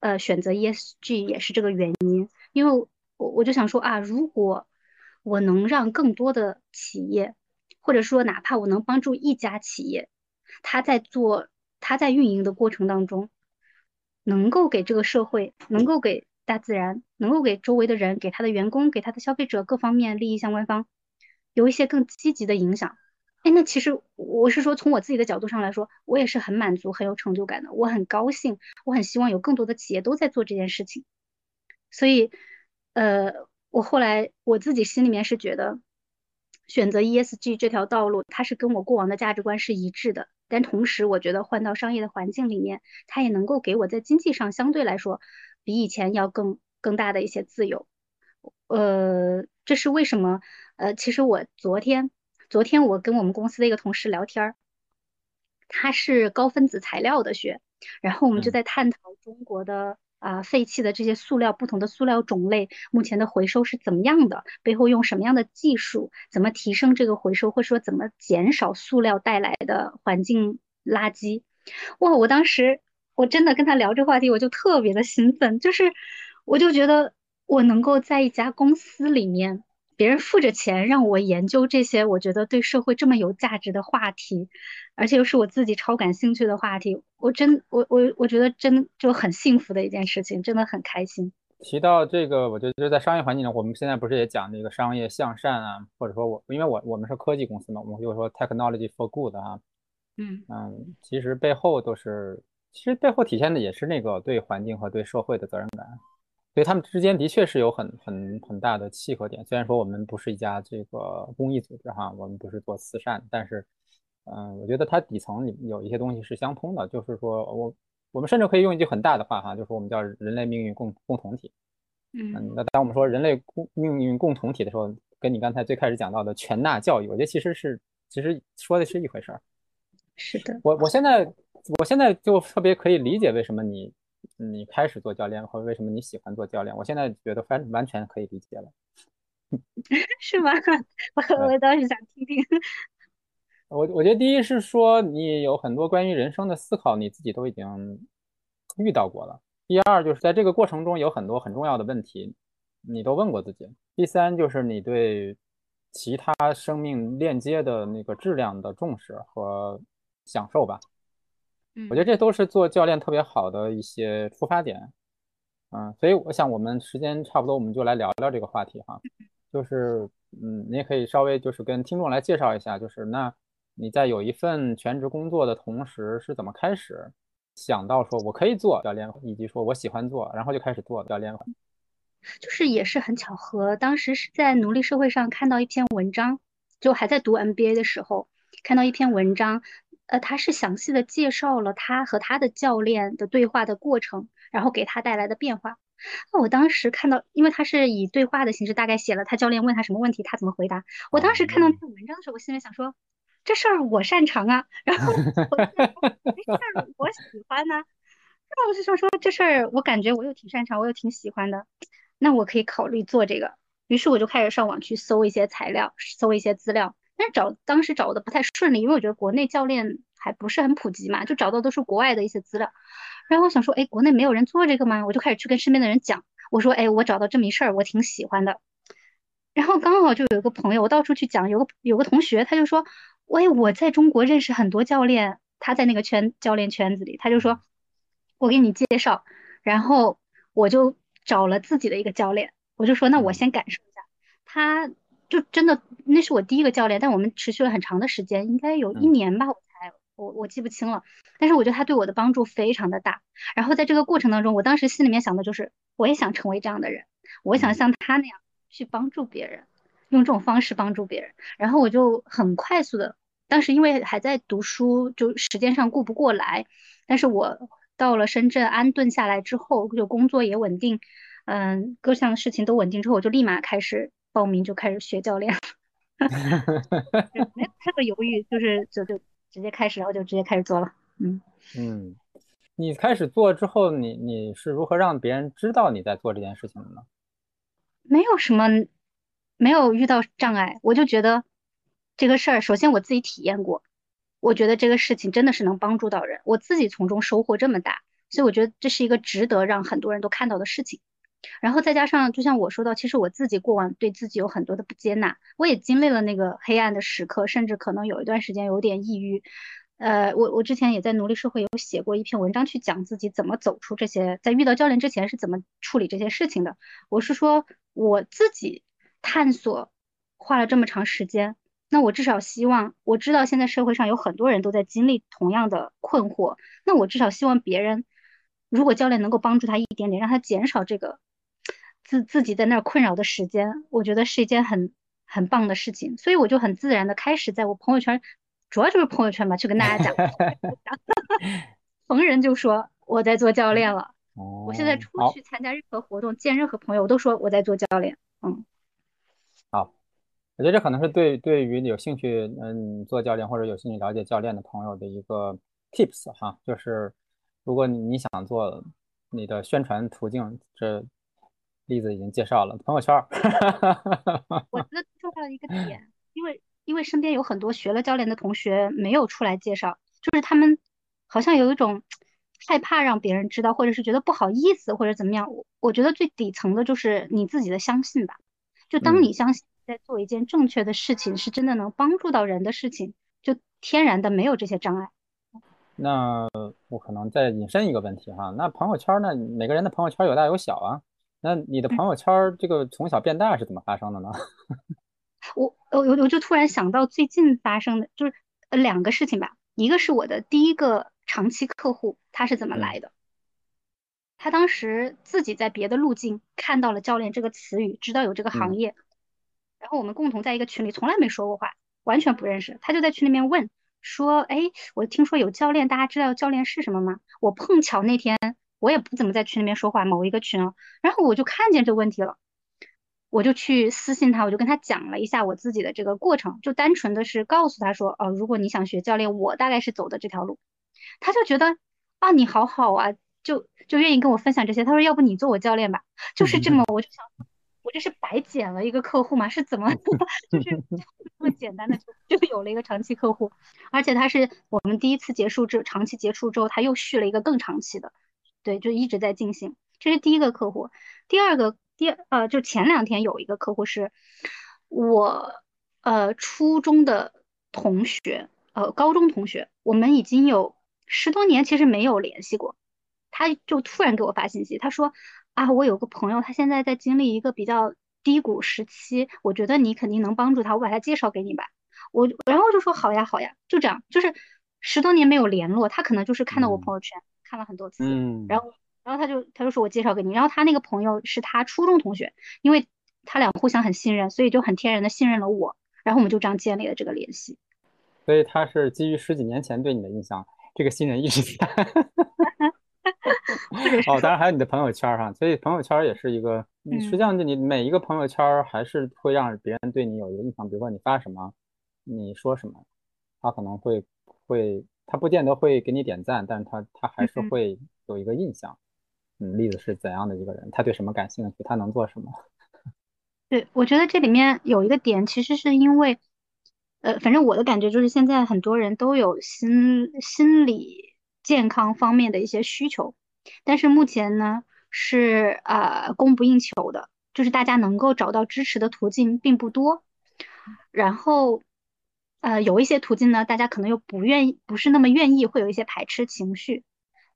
呃，选择 ESG 也是这个原因，因为我我就想说啊，如果我能让更多的企业，或者说哪怕我能帮助一家企业，他在做他在运营的过程当中，能够给这个社会，能够给大自然，能够给周围的人，给他的员工，给他的消费者各方面利益相关方，有一些更积极的影响。哎，那其实我是说，从我自己的角度上来说，我也是很满足、很有成就感的。我很高兴，我很希望有更多的企业都在做这件事情。所以，呃，我后来我自己心里面是觉得，选择 ESG 这条道路，它是跟我过往的价值观是一致的。但同时，我觉得换到商业的环境里面，它也能够给我在经济上相对来说比以前要更更大的一些自由。呃，这是为什么？呃，其实我昨天。昨天我跟我们公司的一个同事聊天儿，他是高分子材料的学，然后我们就在探讨中国的啊废弃的这些塑料，不同的塑料种类目前的回收是怎么样的，背后用什么样的技术，怎么提升这个回收，或者说怎么减少塑料带来的环境垃圾。哇，我当时我真的跟他聊这话题，我就特别的兴奋，就是我就觉得我能够在一家公司里面。别人付着钱让我研究这些，我觉得对社会这么有价值的话题，而且又是我自己超感兴趣的话题，我真我我我觉得真就很幸福的一件事情，真的很开心。提到这个，我觉得就是在商业环境中，我们现在不是也讲这个商业向善啊，或者说我因为我我们是科技公司嘛，我们就说 technology for good 啊，嗯嗯，其实背后都是，其实背后体现的也是那个对环境和对社会的责任感。所以他们之间的确是有很很很大的契合点。虽然说我们不是一家这个公益组织哈，我们不是做慈善，但是，嗯，我觉得它底层里有一些东西是相通的。就是说我我们甚至可以用一句很大的话哈，就是我们叫人类命运共共同体。嗯，那当我们说人类共命运共同体的时候，跟你刚才最开始讲到的全纳教育，我觉得其实是其实说的是一回事儿。是的，我我现在我现在就特别可以理解为什么你。你开始做教练，或者为什么你喜欢做教练？我现在觉得完完全可以理解了，是吗？我我倒是想听听。我我觉得第一是说你有很多关于人生的思考，你自己都已经遇到过了。第二就是在这个过程中有很多很重要的问题，你都问过自己。第三就是你对其他生命链接的那个质量的重视和享受吧。我觉得这都是做教练特别好的一些出发点，嗯，所以我想我们时间差不多，我们就来聊聊这个话题哈。就是，嗯，你也可以稍微就是跟听众来介绍一下，就是那你在有一份全职工作的同时是怎么开始想到说我可以做教练，以及说我喜欢做，然后就开始做教练。就是也是很巧合，当时是在奴隶社会上看到一篇文章，就还在读 MBA 的时候看到一篇文章。呃，他是详细的介绍了他和他的教练的对话的过程，然后给他带来的变化。那我当时看到，因为他是以对话的形式，大概写了他教练问他什么问题，他怎么回答。我当时看到这个文章的时候，我心里想说，这事儿我擅长啊。然后，这事儿我喜欢呢。那我就想说，这事儿我感觉我又挺擅长，我又挺喜欢的，那我可以考虑做这个。于是我就开始上网去搜一些材料，搜一些资料。但是找当时找的不太顺利，因为我觉得国内教练还不是很普及嘛，就找到都是国外的一些资料。然后我想说，哎，国内没有人做这个吗？我就开始去跟身边的人讲，我说，哎，我找到这么一事儿，我挺喜欢的。然后刚好就有一个朋友，我到处去讲，有个有个同学，他就说，喂，我在中国认识很多教练，他在那个圈教练圈子里，他就说，我给你介绍。然后我就找了自己的一个教练，我就说，那我先感受一下，他就真的那是我第一个教练，但我们持续了很长的时间，应该有一年吧。我才我我记不清了，但是我觉得他对我的帮助非常的大。然后在这个过程当中，我当时心里面想的就是，我也想成为这样的人，我想像他那样去帮助别人，用这种方式帮助别人。然后我就很快速的，当时因为还在读书，就时间上顾不过来。但是我到了深圳安顿下来之后，就工作也稳定，嗯，各项事情都稳定之后，我就立马开始报名，就开始学教练，没有太多犹豫，就是就就。直接开始，然后就直接开始做了。嗯嗯，你开始做之后，你你是如何让别人知道你在做这件事情的呢？没有什么，没有遇到障碍，我就觉得这个事儿，首先我自己体验过，我觉得这个事情真的是能帮助到人，我自己从中收获这么大，所以我觉得这是一个值得让很多人都看到的事情。然后再加上，就像我说到，其实我自己过往对自己有很多的不接纳，我也经历了那个黑暗的时刻，甚至可能有一段时间有点抑郁。呃，我我之前也在奴隶社会有写过一篇文章，去讲自己怎么走出这些，在遇到教练之前是怎么处理这些事情的。我是说我自己探索花了这么长时间，那我至少希望我知道现在社会上有很多人都在经历同样的困惑，那我至少希望别人，如果教练能够帮助他一点点，让他减少这个。自自己在那儿困扰的时间，我觉得是一件很很棒的事情，所以我就很自然的开始在我朋友圈，主要就是朋友圈吧，去跟大家讲，逢人就说我在做教练了。哦我现在出去参加任何活动，见任何朋友，我都说我在做教练。嗯，好，我觉得这可能是对对于有兴趣嗯做教练或者有兴趣了解教练的朋友的一个 tips 哈，就是如果你你想做你的宣传途径这。例子已经介绍了朋友圈儿，我觉得重要的一个点，因为因为身边有很多学了教练的同学没有出来介绍，就是他们好像有一种害怕让别人知道，或者是觉得不好意思或者怎么样。我我觉得最底层的就是你自己的相信吧，就当你相信在做一件正确的事情，是真的能帮助到人的事情，就天然的没有这些障碍。那我可能再引申一个问题哈，那朋友圈呢？每个人的朋友圈有大有小啊。那你的朋友圈这个从小变大是怎么发生的呢？我我我我就突然想到最近发生的就是呃两个事情吧，一个是我的第一个长期客户他是怎么来的？他当时自己在别的路径看到了教练这个词语，知道有这个行业，然后我们共同在一个群里从来没说过话，完全不认识，他就在群里面问说：“哎，我听说有教练，大家知道教练是什么吗？”我碰巧那天。我也不怎么在群里面说话，某一个群啊，然后我就看见这问题了，我就去私信他，我就跟他讲了一下我自己的这个过程，就单纯的是告诉他说，哦，如果你想学教练，我大概是走的这条路，他就觉得啊，你好好啊，就就愿意跟我分享这些。他说，要不你做我教练吧，就是这么，我就想，我这是白捡了一个客户吗？是怎么，就是 这么简单的就就有了一个长期客户，而且他是我们第一次结束之长期结束之后，他又续了一个更长期的。对，就一直在进行，这是第一个客户。第二个，第呃，就前两天有一个客户是我呃初中的同学，呃高中同学，我们已经有十多年其实没有联系过，他就突然给我发信息，他说啊，我有个朋友，他现在在经历一个比较低谷时期，我觉得你肯定能帮助他，我把他介绍给你吧。我然后就说好呀好呀，就这样，就是十多年没有联络，他可能就是看到我朋友圈。看了很多次，嗯，然后，然后他就他就说我介绍给你，然后他那个朋友是他初中同学，因为他俩互相很信任，所以就很天然的信任了我，然后我们就这样建立了这个联系。所以他是基于十几年前对你的印象，这个信任一直在。哦，当然还有你的朋友圈哈，所以朋友圈也是一个，实际上就你每一个朋友圈还是会让别人对你有一个印象，比如说你发什么，你说什么，他可能会会。他不见得会给你点赞，但是他他还是会有一个印象。嗯，例子是怎样的一个人？他对什么感兴趣？他能做什么？对，我觉得这里面有一个点，其实是因为呃，反正我的感觉就是现在很多人都有心心理健康方面的一些需求，但是目前呢是呃供不应求的，就是大家能够找到支持的途径并不多，然后呃有一些途径呢，大家可能又不愿意，不是那么愿意，会有一些排斥情绪。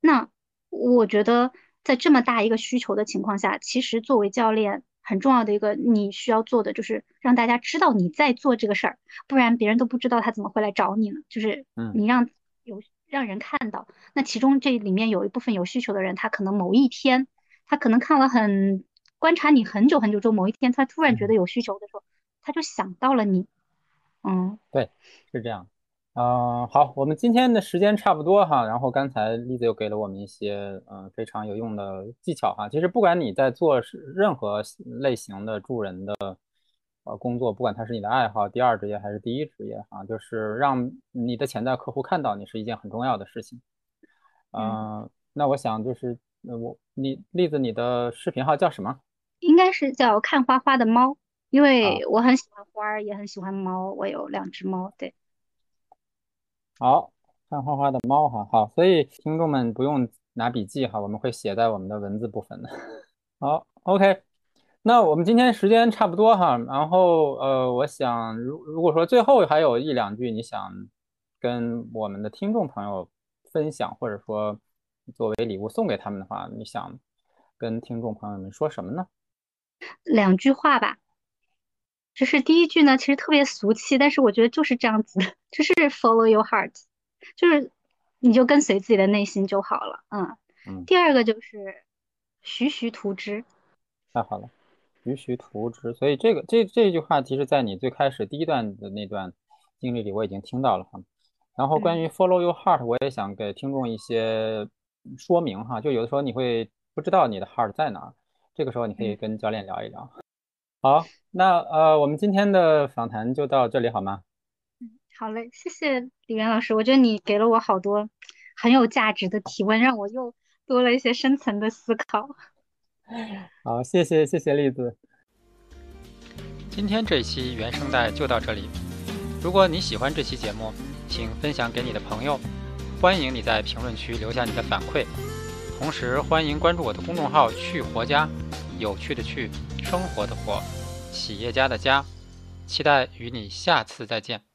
那我觉得在这么大一个需求的情况下，其实作为教练。很重要的一个你需要做的就是让大家知道你在做这个事儿，不然别人都不知道他怎么会来找你呢？就是你让有让人看到，那其中这里面有一部分有需求的人，他可能某一天，他可能看了很观察你很久很久之后，某一天他突然觉得有需求的时候，他就想到了你。嗯，对，是这样。嗯，好，我们今天的时间差不多哈。然后刚才栗子又给了我们一些嗯非常有用的技巧哈。其实不管你在做任何类型的助人的呃工作，不管它是你的爱好、第二职业还是第一职业哈，就是让你的潜在客户看到你是一件很重要的事情。嗯，那我想就是我你栗子你的视频号叫什么？应该是叫看花花的猫，因为我很喜欢花儿，也很喜欢猫，我有两只猫，对。好看花花的猫哈，好，所以听众们不用拿笔记哈，我们会写在我们的文字部分的。好，OK，那我们今天时间差不多哈，然后呃，我想如如果说最后还有一两句你想跟我们的听众朋友分享，或者说作为礼物送给他们的话，你想跟听众朋友们说什么呢？两句话吧。就是第一句呢，其实特别俗气，但是我觉得就是这样子，就是 follow your heart，就是你就跟随自己的内心就好了，嗯嗯。第二个就是徐徐图之，太好了，徐徐图之。所以这个这这句话，其实在你最开始第一段的那段经历里，我已经听到了哈。然后关于 follow your heart，我也想给听众一些说明哈。就有的时候你会不知道你的 heart 在哪，这个时候你可以跟教练聊一聊。好，那呃，我们今天的访谈就到这里，好吗？嗯，好嘞，谢谢李源老师，我觉得你给了我好多很有价值的提问，让我又多了一些深层的思考。好，谢谢谢谢栗子。今天这一期原声带就到这里。如果你喜欢这期节目，请分享给你的朋友，欢迎你在评论区留下你的反馈，同时欢迎关注我的公众号“去活家”。有趣的趣，生活的活，企业家的家，期待与你下次再见。